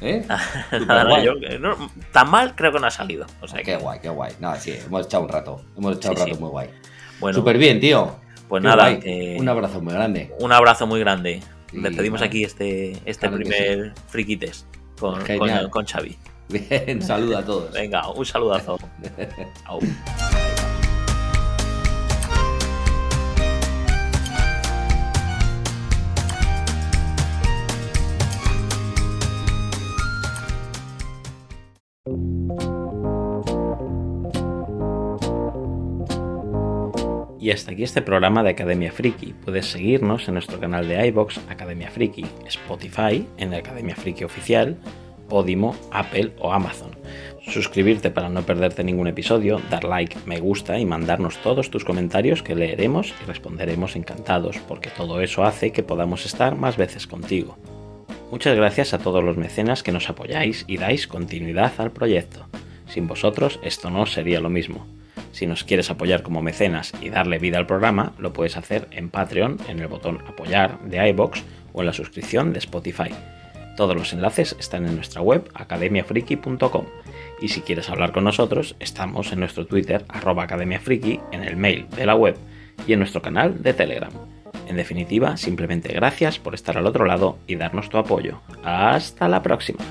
¿Eh? tan mal creo que no ha salido. O sea, qué guay, qué guay. No, sí, hemos echado un rato. Hemos echado un rato muy guay. Bueno, súper bien, tío. Pues nada, un abrazo muy grande. Un abrazo muy grande. Le pedimos aquí este, este primer Friki Test con, con, con Xavi. Bien, saludo a todos. Venga, un saludazo. Chao. Y hasta aquí este programa de Academia Friki. Puedes seguirnos en nuestro canal de iBox Academia Friki, Spotify en la Academia Friki Oficial, Podimo, Apple o Amazon. Suscribirte para no perderte ningún episodio, dar like, me gusta y mandarnos todos tus comentarios que leeremos y responderemos encantados, porque todo eso hace que podamos estar más veces contigo. Muchas gracias a todos los mecenas que nos apoyáis y dais continuidad al proyecto. Sin vosotros esto no sería lo mismo. Si nos quieres apoyar como mecenas y darle vida al programa, lo puedes hacer en Patreon, en el botón apoyar de iBox o en la suscripción de Spotify. Todos los enlaces están en nuestra web academiafriki.com y si quieres hablar con nosotros, estamos en nuestro Twitter arroba academiafriki, en el mail de la web y en nuestro canal de Telegram. En definitiva, simplemente gracias por estar al otro lado y darnos tu apoyo. Hasta la próxima.